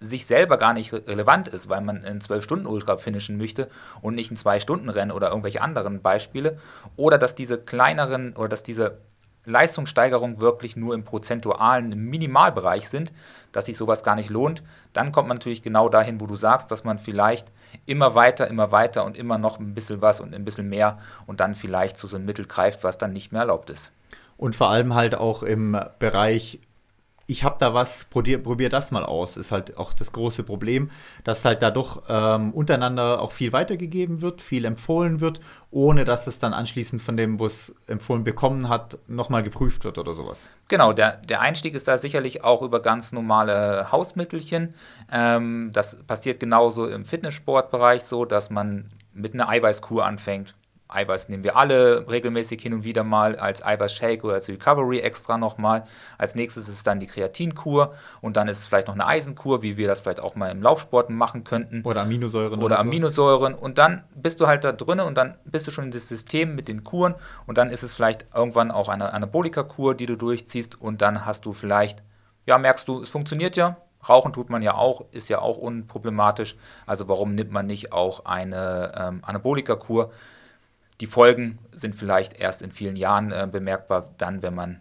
sich selber gar nicht relevant ist, weil man in 12 Stunden Ultra finishen möchte und nicht in 2 Stunden Rennen oder irgendwelche anderen Beispiele. Oder dass diese kleineren oder dass diese Leistungssteigerungen wirklich nur im prozentualen im Minimalbereich sind, dass sich sowas gar nicht lohnt, dann kommt man natürlich genau dahin, wo du sagst, dass man vielleicht immer weiter, immer weiter und immer noch ein bisschen was und ein bisschen mehr und dann vielleicht zu so einem Mittel greift, was dann nicht mehr erlaubt ist. Und vor allem halt auch im Bereich ich habe da was, probier, probier das mal aus, ist halt auch das große Problem, dass halt dadurch ähm, untereinander auch viel weitergegeben wird, viel empfohlen wird, ohne dass es dann anschließend von dem, wo es empfohlen bekommen hat, nochmal geprüft wird oder sowas. Genau, der, der Einstieg ist da sicherlich auch über ganz normale Hausmittelchen. Ähm, das passiert genauso im Fitnesssportbereich so, dass man mit einer Eiweißkur anfängt Eiweiß nehmen wir alle regelmäßig hin und wieder mal als Eiweißshake oder als Recovery extra nochmal. Als nächstes ist dann die Kreatinkur und dann ist es vielleicht noch eine Eisenkur, wie wir das vielleicht auch mal im Laufsport machen könnten. Oder Aminosäuren. Oder, Aminosäuren. Und dann bist du halt da drinnen und dann bist du schon in das System mit den Kuren und dann ist es vielleicht irgendwann auch eine Anabolika-Kur, die du durchziehst und dann hast du vielleicht, ja, merkst du, es funktioniert ja, Rauchen tut man ja auch, ist ja auch unproblematisch. Also warum nimmt man nicht auch eine ähm, Anabolika-Kur? Die Folgen sind vielleicht erst in vielen Jahren äh, bemerkbar, dann, wenn man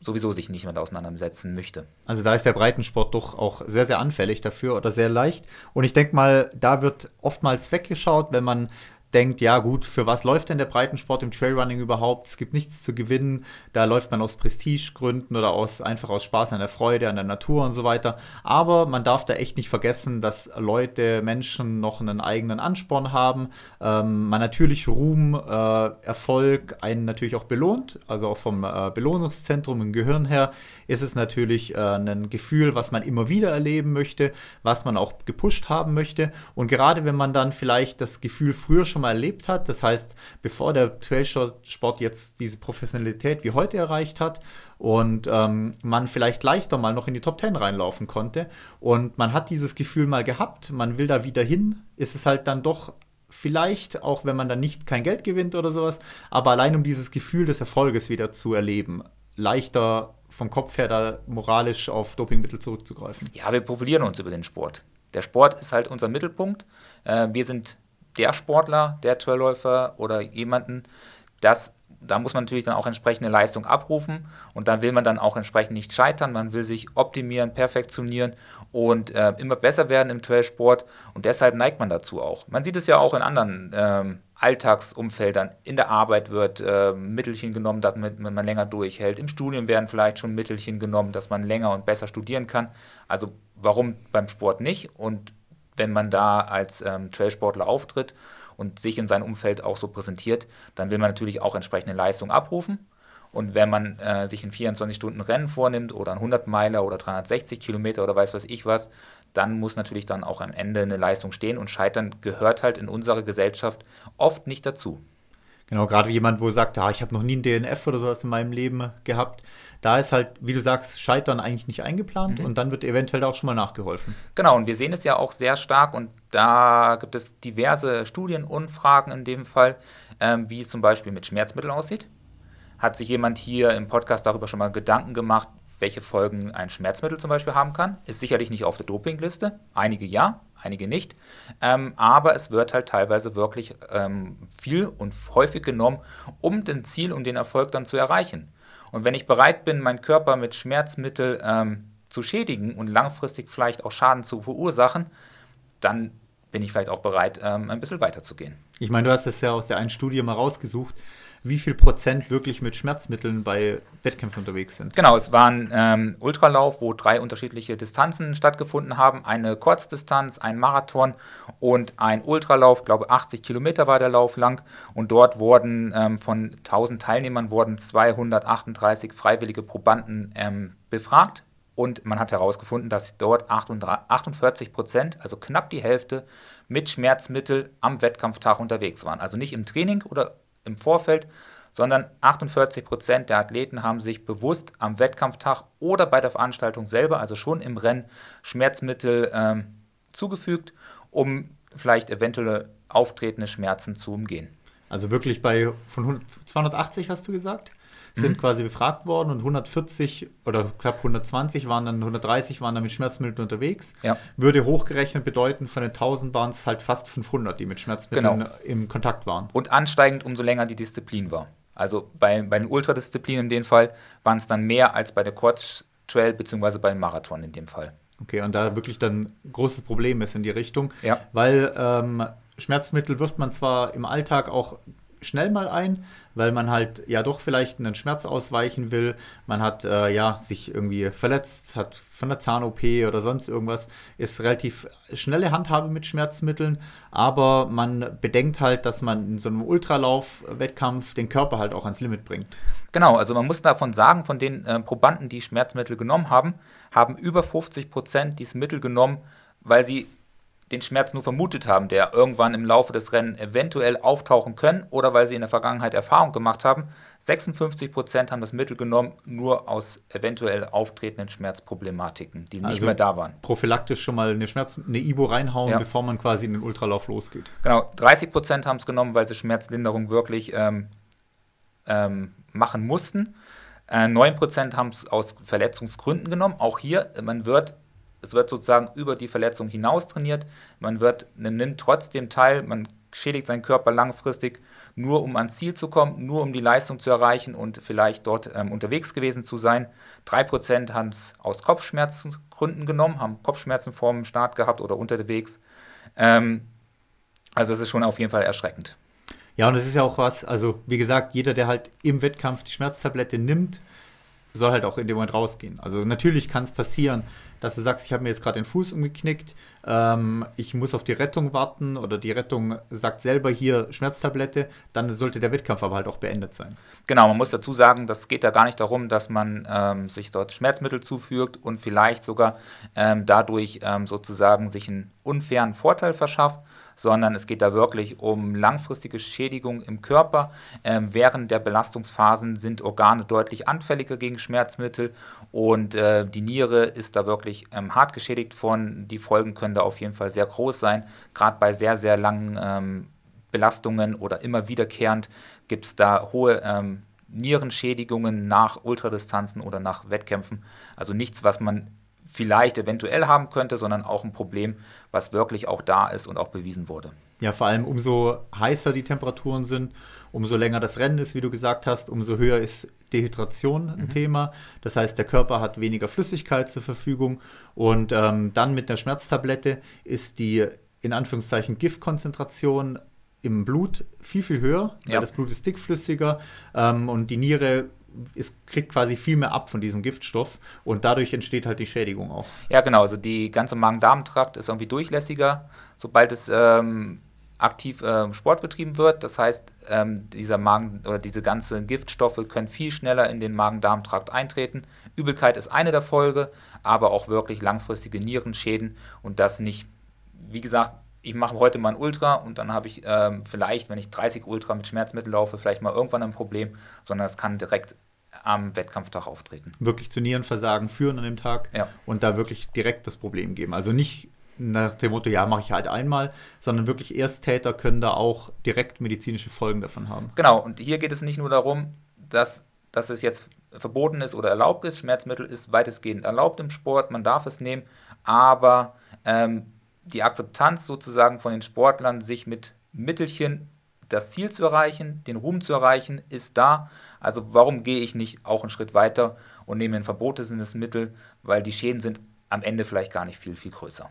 sowieso sich nicht mehr auseinandersetzen möchte. Also da ist der Breitensport doch auch sehr, sehr anfällig dafür oder sehr leicht. Und ich denke mal, da wird oftmals weggeschaut, wenn man denkt, ja gut, für was läuft denn der Breitensport im Trailrunning überhaupt? Es gibt nichts zu gewinnen. Da läuft man aus Prestigegründen oder aus einfach aus Spaß an der Freude, an der Natur und so weiter. Aber man darf da echt nicht vergessen, dass Leute, Menschen noch einen eigenen Ansporn haben. Ähm, man natürlich Ruhm, äh, Erfolg einen natürlich auch belohnt. Also auch vom äh, Belohnungszentrum im Gehirn her ist es natürlich äh, ein Gefühl, was man immer wieder erleben möchte, was man auch gepusht haben möchte. Und gerade wenn man dann vielleicht das Gefühl früher schon mal erlebt hat. Das heißt, bevor der Trailsport jetzt diese Professionalität wie heute erreicht hat und ähm, man vielleicht leichter mal noch in die Top 10 reinlaufen konnte und man hat dieses Gefühl mal gehabt, man will da wieder hin, ist es halt dann doch vielleicht, auch wenn man dann nicht kein Geld gewinnt oder sowas, aber allein um dieses Gefühl des Erfolges wieder zu erleben, leichter vom Kopf her da moralisch auf Dopingmittel zurückzugreifen. Ja, wir profilieren uns über den Sport. Der Sport ist halt unser Mittelpunkt. Äh, wir sind der Sportler, der Trailläufer oder jemanden, das, da muss man natürlich dann auch entsprechende Leistung abrufen und dann will man dann auch entsprechend nicht scheitern, man will sich optimieren, perfektionieren und äh, immer besser werden im Trailsport und deshalb neigt man dazu auch. Man sieht es ja auch in anderen ähm, Alltagsumfeldern. In der Arbeit wird äh, Mittelchen genommen, damit man länger durchhält. Im Studium werden vielleicht schon Mittelchen genommen, dass man länger und besser studieren kann. Also warum beim Sport nicht? Und wenn man da als ähm, Trailsportler auftritt und sich in seinem Umfeld auch so präsentiert, dann will man natürlich auch entsprechende Leistung abrufen. Und wenn man äh, sich ein 24-Stunden-Rennen vornimmt oder ein 100-Meiler oder 360 Kilometer oder weiß was ich was, dann muss natürlich dann auch am Ende eine Leistung stehen und Scheitern gehört halt in unserer Gesellschaft oft nicht dazu. Genau, gerade jemand, wo sagt, ah, ich habe noch nie ein DNF oder sowas in meinem Leben gehabt. Da ist halt, wie du sagst, Scheitern eigentlich nicht eingeplant mhm. und dann wird eventuell auch schon mal nachgeholfen. Genau, und wir sehen es ja auch sehr stark und da gibt es diverse Studien und Fragen in dem Fall, ähm, wie es zum Beispiel mit Schmerzmitteln aussieht. Hat sich jemand hier im Podcast darüber schon mal Gedanken gemacht, welche Folgen ein Schmerzmittel zum Beispiel haben kann? Ist sicherlich nicht auf der Dopingliste. Einige ja, einige nicht. Ähm, aber es wird halt teilweise wirklich ähm, viel und häufig genommen, um den Ziel und den Erfolg dann zu erreichen. Und wenn ich bereit bin, meinen Körper mit Schmerzmittel ähm, zu schädigen und langfristig vielleicht auch Schaden zu verursachen, dann bin ich vielleicht auch bereit, ähm, ein bisschen weiterzugehen. Ich meine, du hast es ja aus der einen Studie mal rausgesucht wie viel Prozent wirklich mit Schmerzmitteln bei Wettkämpfen unterwegs sind. Genau, es war ein ähm, Ultralauf, wo drei unterschiedliche Distanzen stattgefunden haben. Eine Kurzdistanz, ein Marathon und ein Ultralauf, glaube 80 Kilometer war der Lauf lang. Und dort wurden ähm, von 1000 Teilnehmern wurden 238 freiwillige Probanden ähm, befragt. Und man hat herausgefunden, dass dort 48 Prozent, also knapp die Hälfte, mit Schmerzmittel am Wettkampftag unterwegs waren. Also nicht im Training oder im Vorfeld, sondern 48 Prozent der Athleten haben sich bewusst am Wettkampftag oder bei der Veranstaltung selber, also schon im Rennen, Schmerzmittel ähm, zugefügt, um vielleicht eventuelle auftretende Schmerzen zu umgehen. Also wirklich bei von 100, 280 hast du gesagt? Sind mhm. quasi befragt worden und 140 oder knapp 120 waren dann, 130 waren dann mit Schmerzmitteln unterwegs. Ja. Würde hochgerechnet bedeuten, von den 1000 waren es halt fast 500, die mit Schmerzmitteln genau. im Kontakt waren. Und ansteigend, umso länger die Disziplin war. Also bei, bei den Ultradisziplinen in dem Fall waren es dann mehr als bei der Kurztrail bzw. beim Marathon in dem Fall. Okay, und da wirklich dann ein großes Problem ist in die Richtung, ja. weil ähm, Schmerzmittel wirft man zwar im Alltag auch schnell mal ein, weil man halt ja doch vielleicht einen Schmerz ausweichen will. Man hat äh, ja sich irgendwie verletzt, hat von der Zahn-OP oder sonst irgendwas, ist relativ schnelle Handhabe mit Schmerzmitteln, aber man bedenkt halt, dass man in so einem Ultralauf-Wettkampf den Körper halt auch ans Limit bringt. Genau, also man muss davon sagen, von den äh, Probanden, die Schmerzmittel genommen haben, haben über 50 Prozent dieses Mittel genommen, weil sie den Schmerz nur vermutet haben, der irgendwann im Laufe des Rennens eventuell auftauchen können oder weil sie in der Vergangenheit Erfahrung gemacht haben. 56% haben das Mittel genommen, nur aus eventuell auftretenden Schmerzproblematiken, die nicht also mehr da waren. Prophylaktisch schon mal eine, Schmerz, eine Ibo reinhauen, ja. bevor man quasi in den Ultralauf losgeht. Genau, 30% haben es genommen, weil sie Schmerzlinderung wirklich ähm, ähm, machen mussten. Äh, 9% haben es aus Verletzungsgründen genommen. Auch hier, man wird es wird sozusagen über die Verletzung hinaus trainiert. Man wird, nimmt trotzdem teil, man schädigt seinen Körper langfristig, nur um ans Ziel zu kommen, nur um die Leistung zu erreichen und vielleicht dort ähm, unterwegs gewesen zu sein. 3% haben es aus Kopfschmerzgründen genommen, haben Kopfschmerzen vor dem Start gehabt oder unterwegs. Ähm, also es ist schon auf jeden Fall erschreckend. Ja, und es ist ja auch was, also wie gesagt, jeder, der halt im Wettkampf die Schmerztablette nimmt, soll halt auch in dem Moment rausgehen. Also natürlich kann es passieren, dass du sagst, ich habe mir jetzt gerade den Fuß umgeknickt, ähm, ich muss auf die Rettung warten oder die Rettung sagt selber hier Schmerztablette, dann sollte der Wettkampf aber halt auch beendet sein. Genau, man muss dazu sagen, das geht da gar nicht darum, dass man ähm, sich dort Schmerzmittel zufügt und vielleicht sogar ähm, dadurch ähm, sozusagen sich einen unfairen Vorteil verschafft, sondern es geht da wirklich um langfristige Schädigung im Körper. Ähm, während der Belastungsphasen sind Organe deutlich anfälliger gegen Schmerzmittel und äh, die Niere ist da wirklich ähm, hart geschädigt von. Die Folgen können da auf jeden Fall sehr groß sein. Gerade bei sehr, sehr langen ähm, Belastungen oder immer wiederkehrend gibt es da hohe ähm, Nierenschädigungen nach Ultradistanzen oder nach Wettkämpfen. Also nichts, was man vielleicht eventuell haben könnte, sondern auch ein Problem, was wirklich auch da ist und auch bewiesen wurde. Ja, vor allem umso heißer die Temperaturen sind, umso länger das Rennen ist, wie du gesagt hast, umso höher ist Dehydration ein mhm. Thema. Das heißt, der Körper hat weniger Flüssigkeit zur Verfügung und ähm, dann mit der Schmerztablette ist die in Anführungszeichen Giftkonzentration im Blut viel, viel höher, weil ja. das Blut ist dickflüssiger ähm, und die Niere es kriegt quasi viel mehr ab von diesem Giftstoff und dadurch entsteht halt die Schädigung auch. Ja, genau. Also die ganze Magen-Darm-Trakt ist irgendwie durchlässiger, sobald es ähm, aktiv äh, Sport betrieben wird. Das heißt, ähm, dieser Magen oder diese ganzen Giftstoffe können viel schneller in den Magen-Darm-Trakt eintreten. Übelkeit ist eine der Folge, aber auch wirklich langfristige Nierenschäden und das nicht, wie gesagt, ich mache heute mal ein Ultra und dann habe ich ähm, vielleicht, wenn ich 30 Ultra mit Schmerzmittel laufe, vielleicht mal irgendwann ein Problem, sondern es kann direkt am Wettkampftag auftreten. Wirklich zu Nierenversagen führen an dem Tag ja. und da wirklich direkt das Problem geben. Also nicht nach dem Motto, ja, mache ich halt einmal, sondern wirklich Ersttäter können da auch direkt medizinische Folgen davon haben. Genau, und hier geht es nicht nur darum, dass, dass es jetzt verboten ist oder erlaubt ist. Schmerzmittel ist weitestgehend erlaubt im Sport, man darf es nehmen, aber ähm, die Akzeptanz sozusagen von den Sportlern, sich mit Mittelchen das Ziel zu erreichen, den Ruhm zu erreichen, ist da. Also warum gehe ich nicht auch einen Schritt weiter und nehme ein verbotenes Mittel, weil die Schäden sind am Ende vielleicht gar nicht viel, viel größer.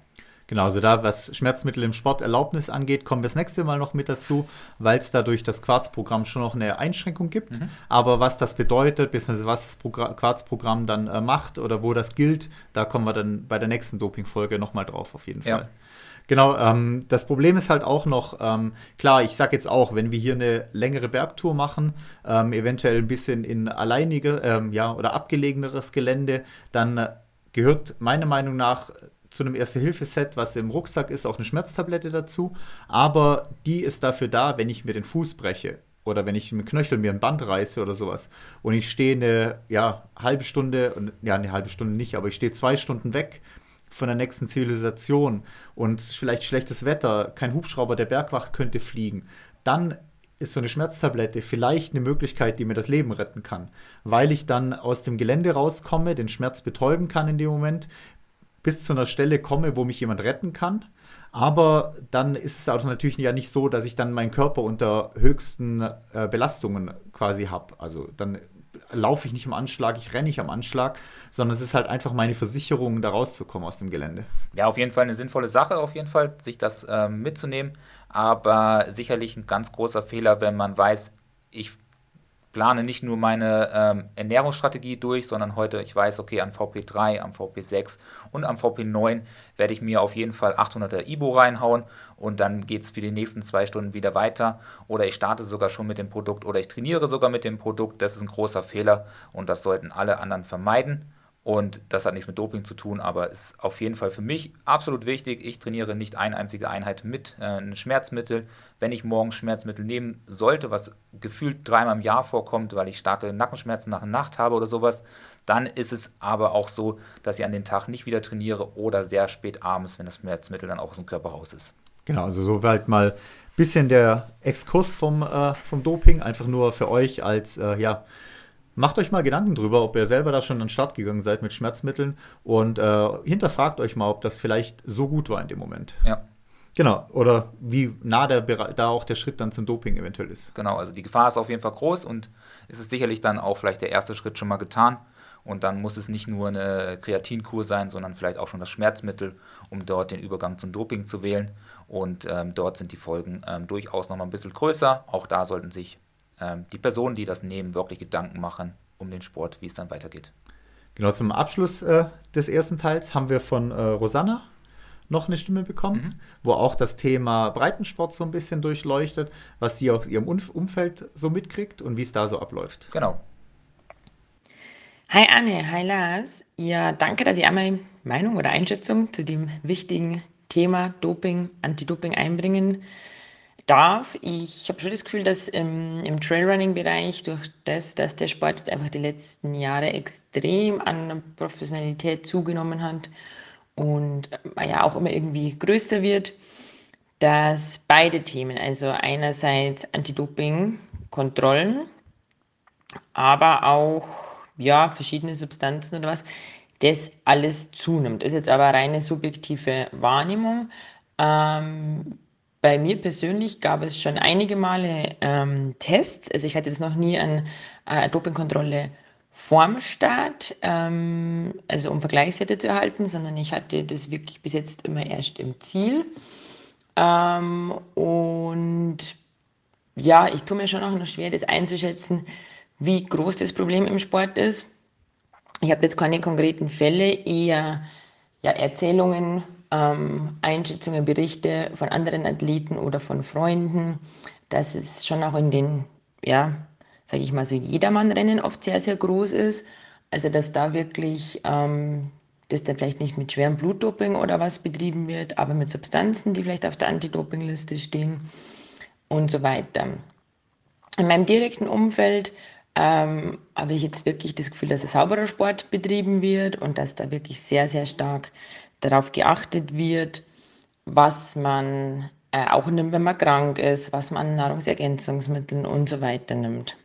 Genau, also da, was Schmerzmittel im Sporterlaubnis angeht, kommen wir das nächste Mal noch mit dazu, weil es dadurch das Quarzprogramm schon noch eine Einschränkung gibt. Mhm. Aber was das bedeutet, beziehungsweise was das Quarzprogramm dann äh, macht oder wo das gilt, da kommen wir dann bei der nächsten Dopingfolge nochmal drauf, auf jeden Fall. Ja. Genau, ähm, das Problem ist halt auch noch, ähm, klar, ich sage jetzt auch, wenn wir hier eine längere Bergtour machen, ähm, eventuell ein bisschen in alleinige ähm, ja, oder abgelegeneres Gelände, dann äh, gehört meiner Meinung nach zu einem Erste-Hilfe-Set, was im Rucksack ist, auch eine Schmerztablette dazu. Aber die ist dafür da, wenn ich mir den Fuß breche oder wenn ich mit Knöchel mir ein Band reiße oder sowas. Und ich stehe eine ja, halbe Stunde, ja, eine halbe Stunde nicht, aber ich stehe zwei Stunden weg von der nächsten Zivilisation. Und vielleicht schlechtes Wetter, kein Hubschrauber der Bergwacht könnte fliegen, dann ist so eine Schmerztablette vielleicht eine Möglichkeit, die mir das Leben retten kann, weil ich dann aus dem Gelände rauskomme, den Schmerz betäuben kann in dem Moment, bis zu einer Stelle komme, wo mich jemand retten kann. Aber dann ist es auch natürlich ja nicht so, dass ich dann meinen Körper unter höchsten äh, Belastungen quasi habe. Also dann laufe ich nicht am Anschlag, ich renne nicht am Anschlag, sondern es ist halt einfach meine Versicherung, da rauszukommen aus dem Gelände. Ja, auf jeden Fall eine sinnvolle Sache, auf jeden Fall, sich das ähm, mitzunehmen. Aber sicherlich ein ganz großer Fehler, wenn man weiß, ich plane nicht nur meine ähm, Ernährungsstrategie durch, sondern heute, ich weiß, okay, am VP3, am VP6 und am VP9 werde ich mir auf jeden Fall 800er Ibo reinhauen und dann geht es für die nächsten zwei Stunden wieder weiter. Oder ich starte sogar schon mit dem Produkt oder ich trainiere sogar mit dem Produkt. Das ist ein großer Fehler und das sollten alle anderen vermeiden. Und das hat nichts mit Doping zu tun, aber ist auf jeden Fall für mich absolut wichtig. Ich trainiere nicht eine einzige Einheit mit äh, einem Schmerzmittel. Wenn ich morgen Schmerzmittel nehmen sollte, was gefühlt dreimal im Jahr vorkommt, weil ich starke Nackenschmerzen nach Nacht habe oder sowas, dann ist es aber auch so, dass ich an den Tag nicht wieder trainiere oder sehr spät abends, wenn das Schmerzmittel dann auch aus dem Körper raus ist. Genau, also so halt mal ein bisschen der Exkurs vom, äh, vom Doping, einfach nur für euch als, äh, ja, Macht euch mal Gedanken drüber, ob ihr selber da schon an den Start gegangen seid mit Schmerzmitteln und äh, hinterfragt euch mal, ob das vielleicht so gut war in dem Moment. Ja. Genau, oder wie nah der, da auch der Schritt dann zum Doping eventuell ist. Genau, also die Gefahr ist auf jeden Fall groß und es ist sicherlich dann auch vielleicht der erste Schritt schon mal getan Und dann muss es nicht nur eine Kreatinkur sein, sondern vielleicht auch schon das Schmerzmittel, um dort den Übergang zum Doping zu wählen. Und ähm, dort sind die Folgen ähm, durchaus noch mal ein bisschen größer. Auch da sollten sich ähm, die Personen, die das nehmen, wirklich Gedanken machen um den Sport, wie es dann weitergeht. Genau, zum Abschluss äh, des ersten Teils haben wir von äh, Rosanna noch eine Stimme bekommen, mhm. wo auch das Thema Breitensport so ein bisschen durchleuchtet, was sie aus ihrem Umfeld so mitkriegt und wie es da so abläuft. Genau. Hi Anne, hi Lars. Ja, danke, dass ihr einmal Meinung oder Einschätzung zu dem wichtigen Thema Doping, Anti-Doping einbringen darf. Ich habe schon das Gefühl, dass im, im Trailrunning-Bereich durch das, dass der Sport jetzt einfach die letzten Jahre extrem an Professionalität zugenommen hat und äh, ja auch immer irgendwie größer wird, dass beide Themen, also einerseits Anti-Doping-Kontrollen, aber auch ja, verschiedene Substanzen oder was, das alles zunimmt. Das ist jetzt aber reine subjektive Wahrnehmung. Ähm, bei mir persönlich gab es schon einige Male ähm, Tests. Also ich hatte jetzt noch nie eine äh, Dopingkontrolle vorm Start, ähm, also um Vergleichswerte zu erhalten, sondern ich hatte das wirklich bis jetzt immer erst im Ziel. Ähm, und ja, ich tue mir schon auch noch schwer, das einzuschätzen, wie groß das Problem im Sport ist. Ich habe jetzt keine konkreten Fälle, eher ja, Erzählungen, ähm, Einschätzungen, Berichte von anderen Athleten oder von Freunden, dass es schon auch in den, ja, sage ich mal so, Jedermann-Rennen oft sehr, sehr groß ist. Also dass da wirklich, ähm, dass da vielleicht nicht mit schwerem Blutdoping oder was betrieben wird, aber mit Substanzen, die vielleicht auf der Anti-Doping-Liste stehen und so weiter. In meinem direkten Umfeld ähm, habe ich jetzt wirklich das Gefühl, dass ein sauberer Sport betrieben wird und dass da wirklich sehr, sehr stark darauf geachtet wird, was man äh, auch nimmt, wenn man krank ist, was man an Nahrungsergänzungsmitteln und so weiter nimmt.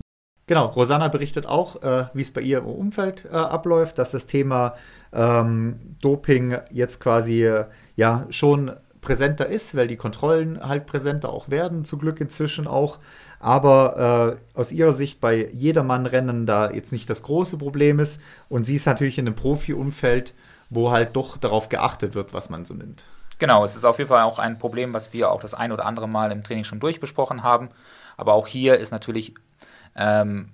Genau, Rosanna berichtet auch, äh, wie es bei ihr im Umfeld äh, abläuft, dass das Thema ähm, Doping jetzt quasi äh, ja schon präsenter ist, weil die Kontrollen halt präsenter auch werden, zum Glück inzwischen auch. Aber äh, aus ihrer Sicht bei Jedermann-Rennen da jetzt nicht das große Problem ist. Und sie ist natürlich in einem Profi-Umfeld, wo halt doch darauf geachtet wird, was man so nimmt. Genau, es ist auf jeden Fall auch ein Problem, was wir auch das ein oder andere Mal im Training schon durchbesprochen haben. Aber auch hier ist natürlich ähm,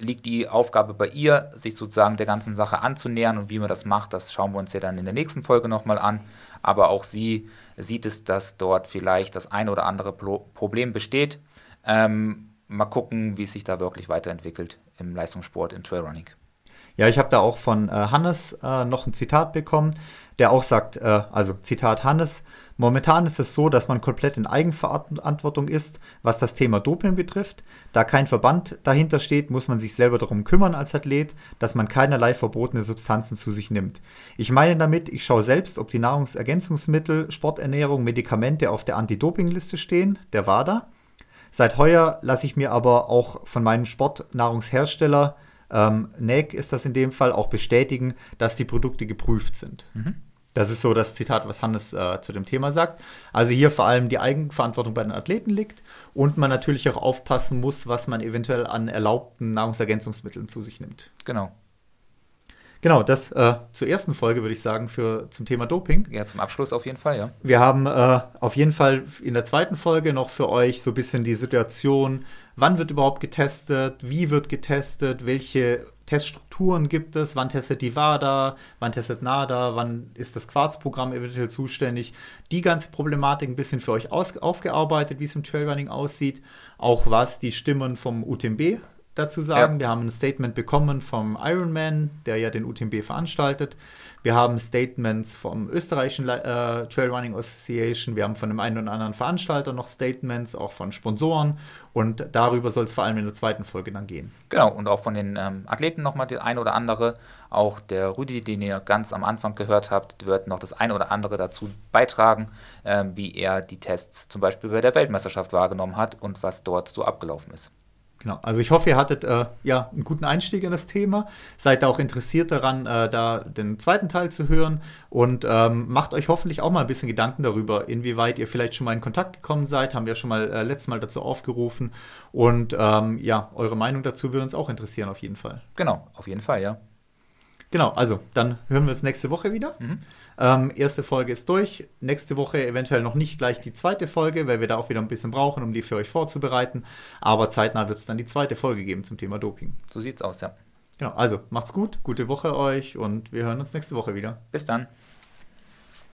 liegt die Aufgabe bei ihr, sich sozusagen der ganzen Sache anzunähern und wie man das macht, das schauen wir uns ja dann in der nächsten Folge nochmal an. Aber auch sie sieht es, dass dort vielleicht das ein oder andere Problem besteht. Ähm, mal gucken, wie es sich da wirklich weiterentwickelt im Leistungssport, im Trailrunning. Ja, ich habe da auch von äh, Hannes äh, noch ein Zitat bekommen, der auch sagt, äh, also Zitat Hannes, momentan ist es so, dass man komplett in Eigenverantwortung ist, was das Thema Doping betrifft. Da kein Verband dahinter steht, muss man sich selber darum kümmern als Athlet, dass man keinerlei verbotene Substanzen zu sich nimmt. Ich meine damit, ich schaue selbst, ob die Nahrungsergänzungsmittel, Sporternährung, Medikamente auf der Anti-Doping-Liste stehen, der WADA. Seit heuer lasse ich mir aber auch von meinem Sportnahrungshersteller ähm, NEC ist das in dem Fall auch bestätigen, dass die Produkte geprüft sind. Mhm. Das ist so das Zitat, was Hannes äh, zu dem Thema sagt. Also hier vor allem die Eigenverantwortung bei den Athleten liegt und man natürlich auch aufpassen muss, was man eventuell an erlaubten Nahrungsergänzungsmitteln zu sich nimmt. Genau. Genau, das äh, zur ersten Folge würde ich sagen für zum Thema Doping. Ja, zum Abschluss auf jeden Fall, ja. Wir haben äh, auf jeden Fall in der zweiten Folge noch für euch so ein bisschen die Situation, wann wird überhaupt getestet, wie wird getestet, welche Teststrukturen gibt es, wann testet die WADA, wann testet NADA, wann ist das Quarzprogramm eventuell zuständig. Die ganze Problematik ein bisschen für euch aufgearbeitet, wie es im Trailrunning aussieht, auch was die Stimmen vom UTMB dazu sagen. Ja. Wir haben ein Statement bekommen vom Ironman, der ja den UTMB veranstaltet. Wir haben Statements vom österreichischen äh, Trailrunning Association. Wir haben von dem einen oder anderen Veranstalter noch Statements, auch von Sponsoren. Und darüber soll es vor allem in der zweiten Folge dann gehen. Genau, und auch von den ähm, Athleten nochmal die ein oder andere. Auch der Rüdi, den ihr ganz am Anfang gehört habt, wird noch das ein oder andere dazu beitragen, ähm, wie er die Tests zum Beispiel bei der Weltmeisterschaft wahrgenommen hat und was dort so abgelaufen ist. Genau, also ich hoffe, ihr hattet äh, ja einen guten Einstieg in das Thema. Seid auch interessiert daran, äh, da den zweiten Teil zu hören und ähm, macht euch hoffentlich auch mal ein bisschen Gedanken darüber, inwieweit ihr vielleicht schon mal in Kontakt gekommen seid. Haben wir schon mal äh, letztes Mal dazu aufgerufen. Und ähm, ja, eure Meinung dazu würde uns auch interessieren, auf jeden Fall. Genau, auf jeden Fall, ja. Genau, also dann hören wir uns nächste Woche wieder. Mhm. Ähm, erste Folge ist durch. Nächste Woche eventuell noch nicht gleich die zweite Folge, weil wir da auch wieder ein bisschen brauchen, um die für euch vorzubereiten. Aber zeitnah wird es dann die zweite Folge geben zum Thema Doping. So sieht's aus, ja. Genau, also macht's gut, gute Woche euch und wir hören uns nächste Woche wieder. Bis dann.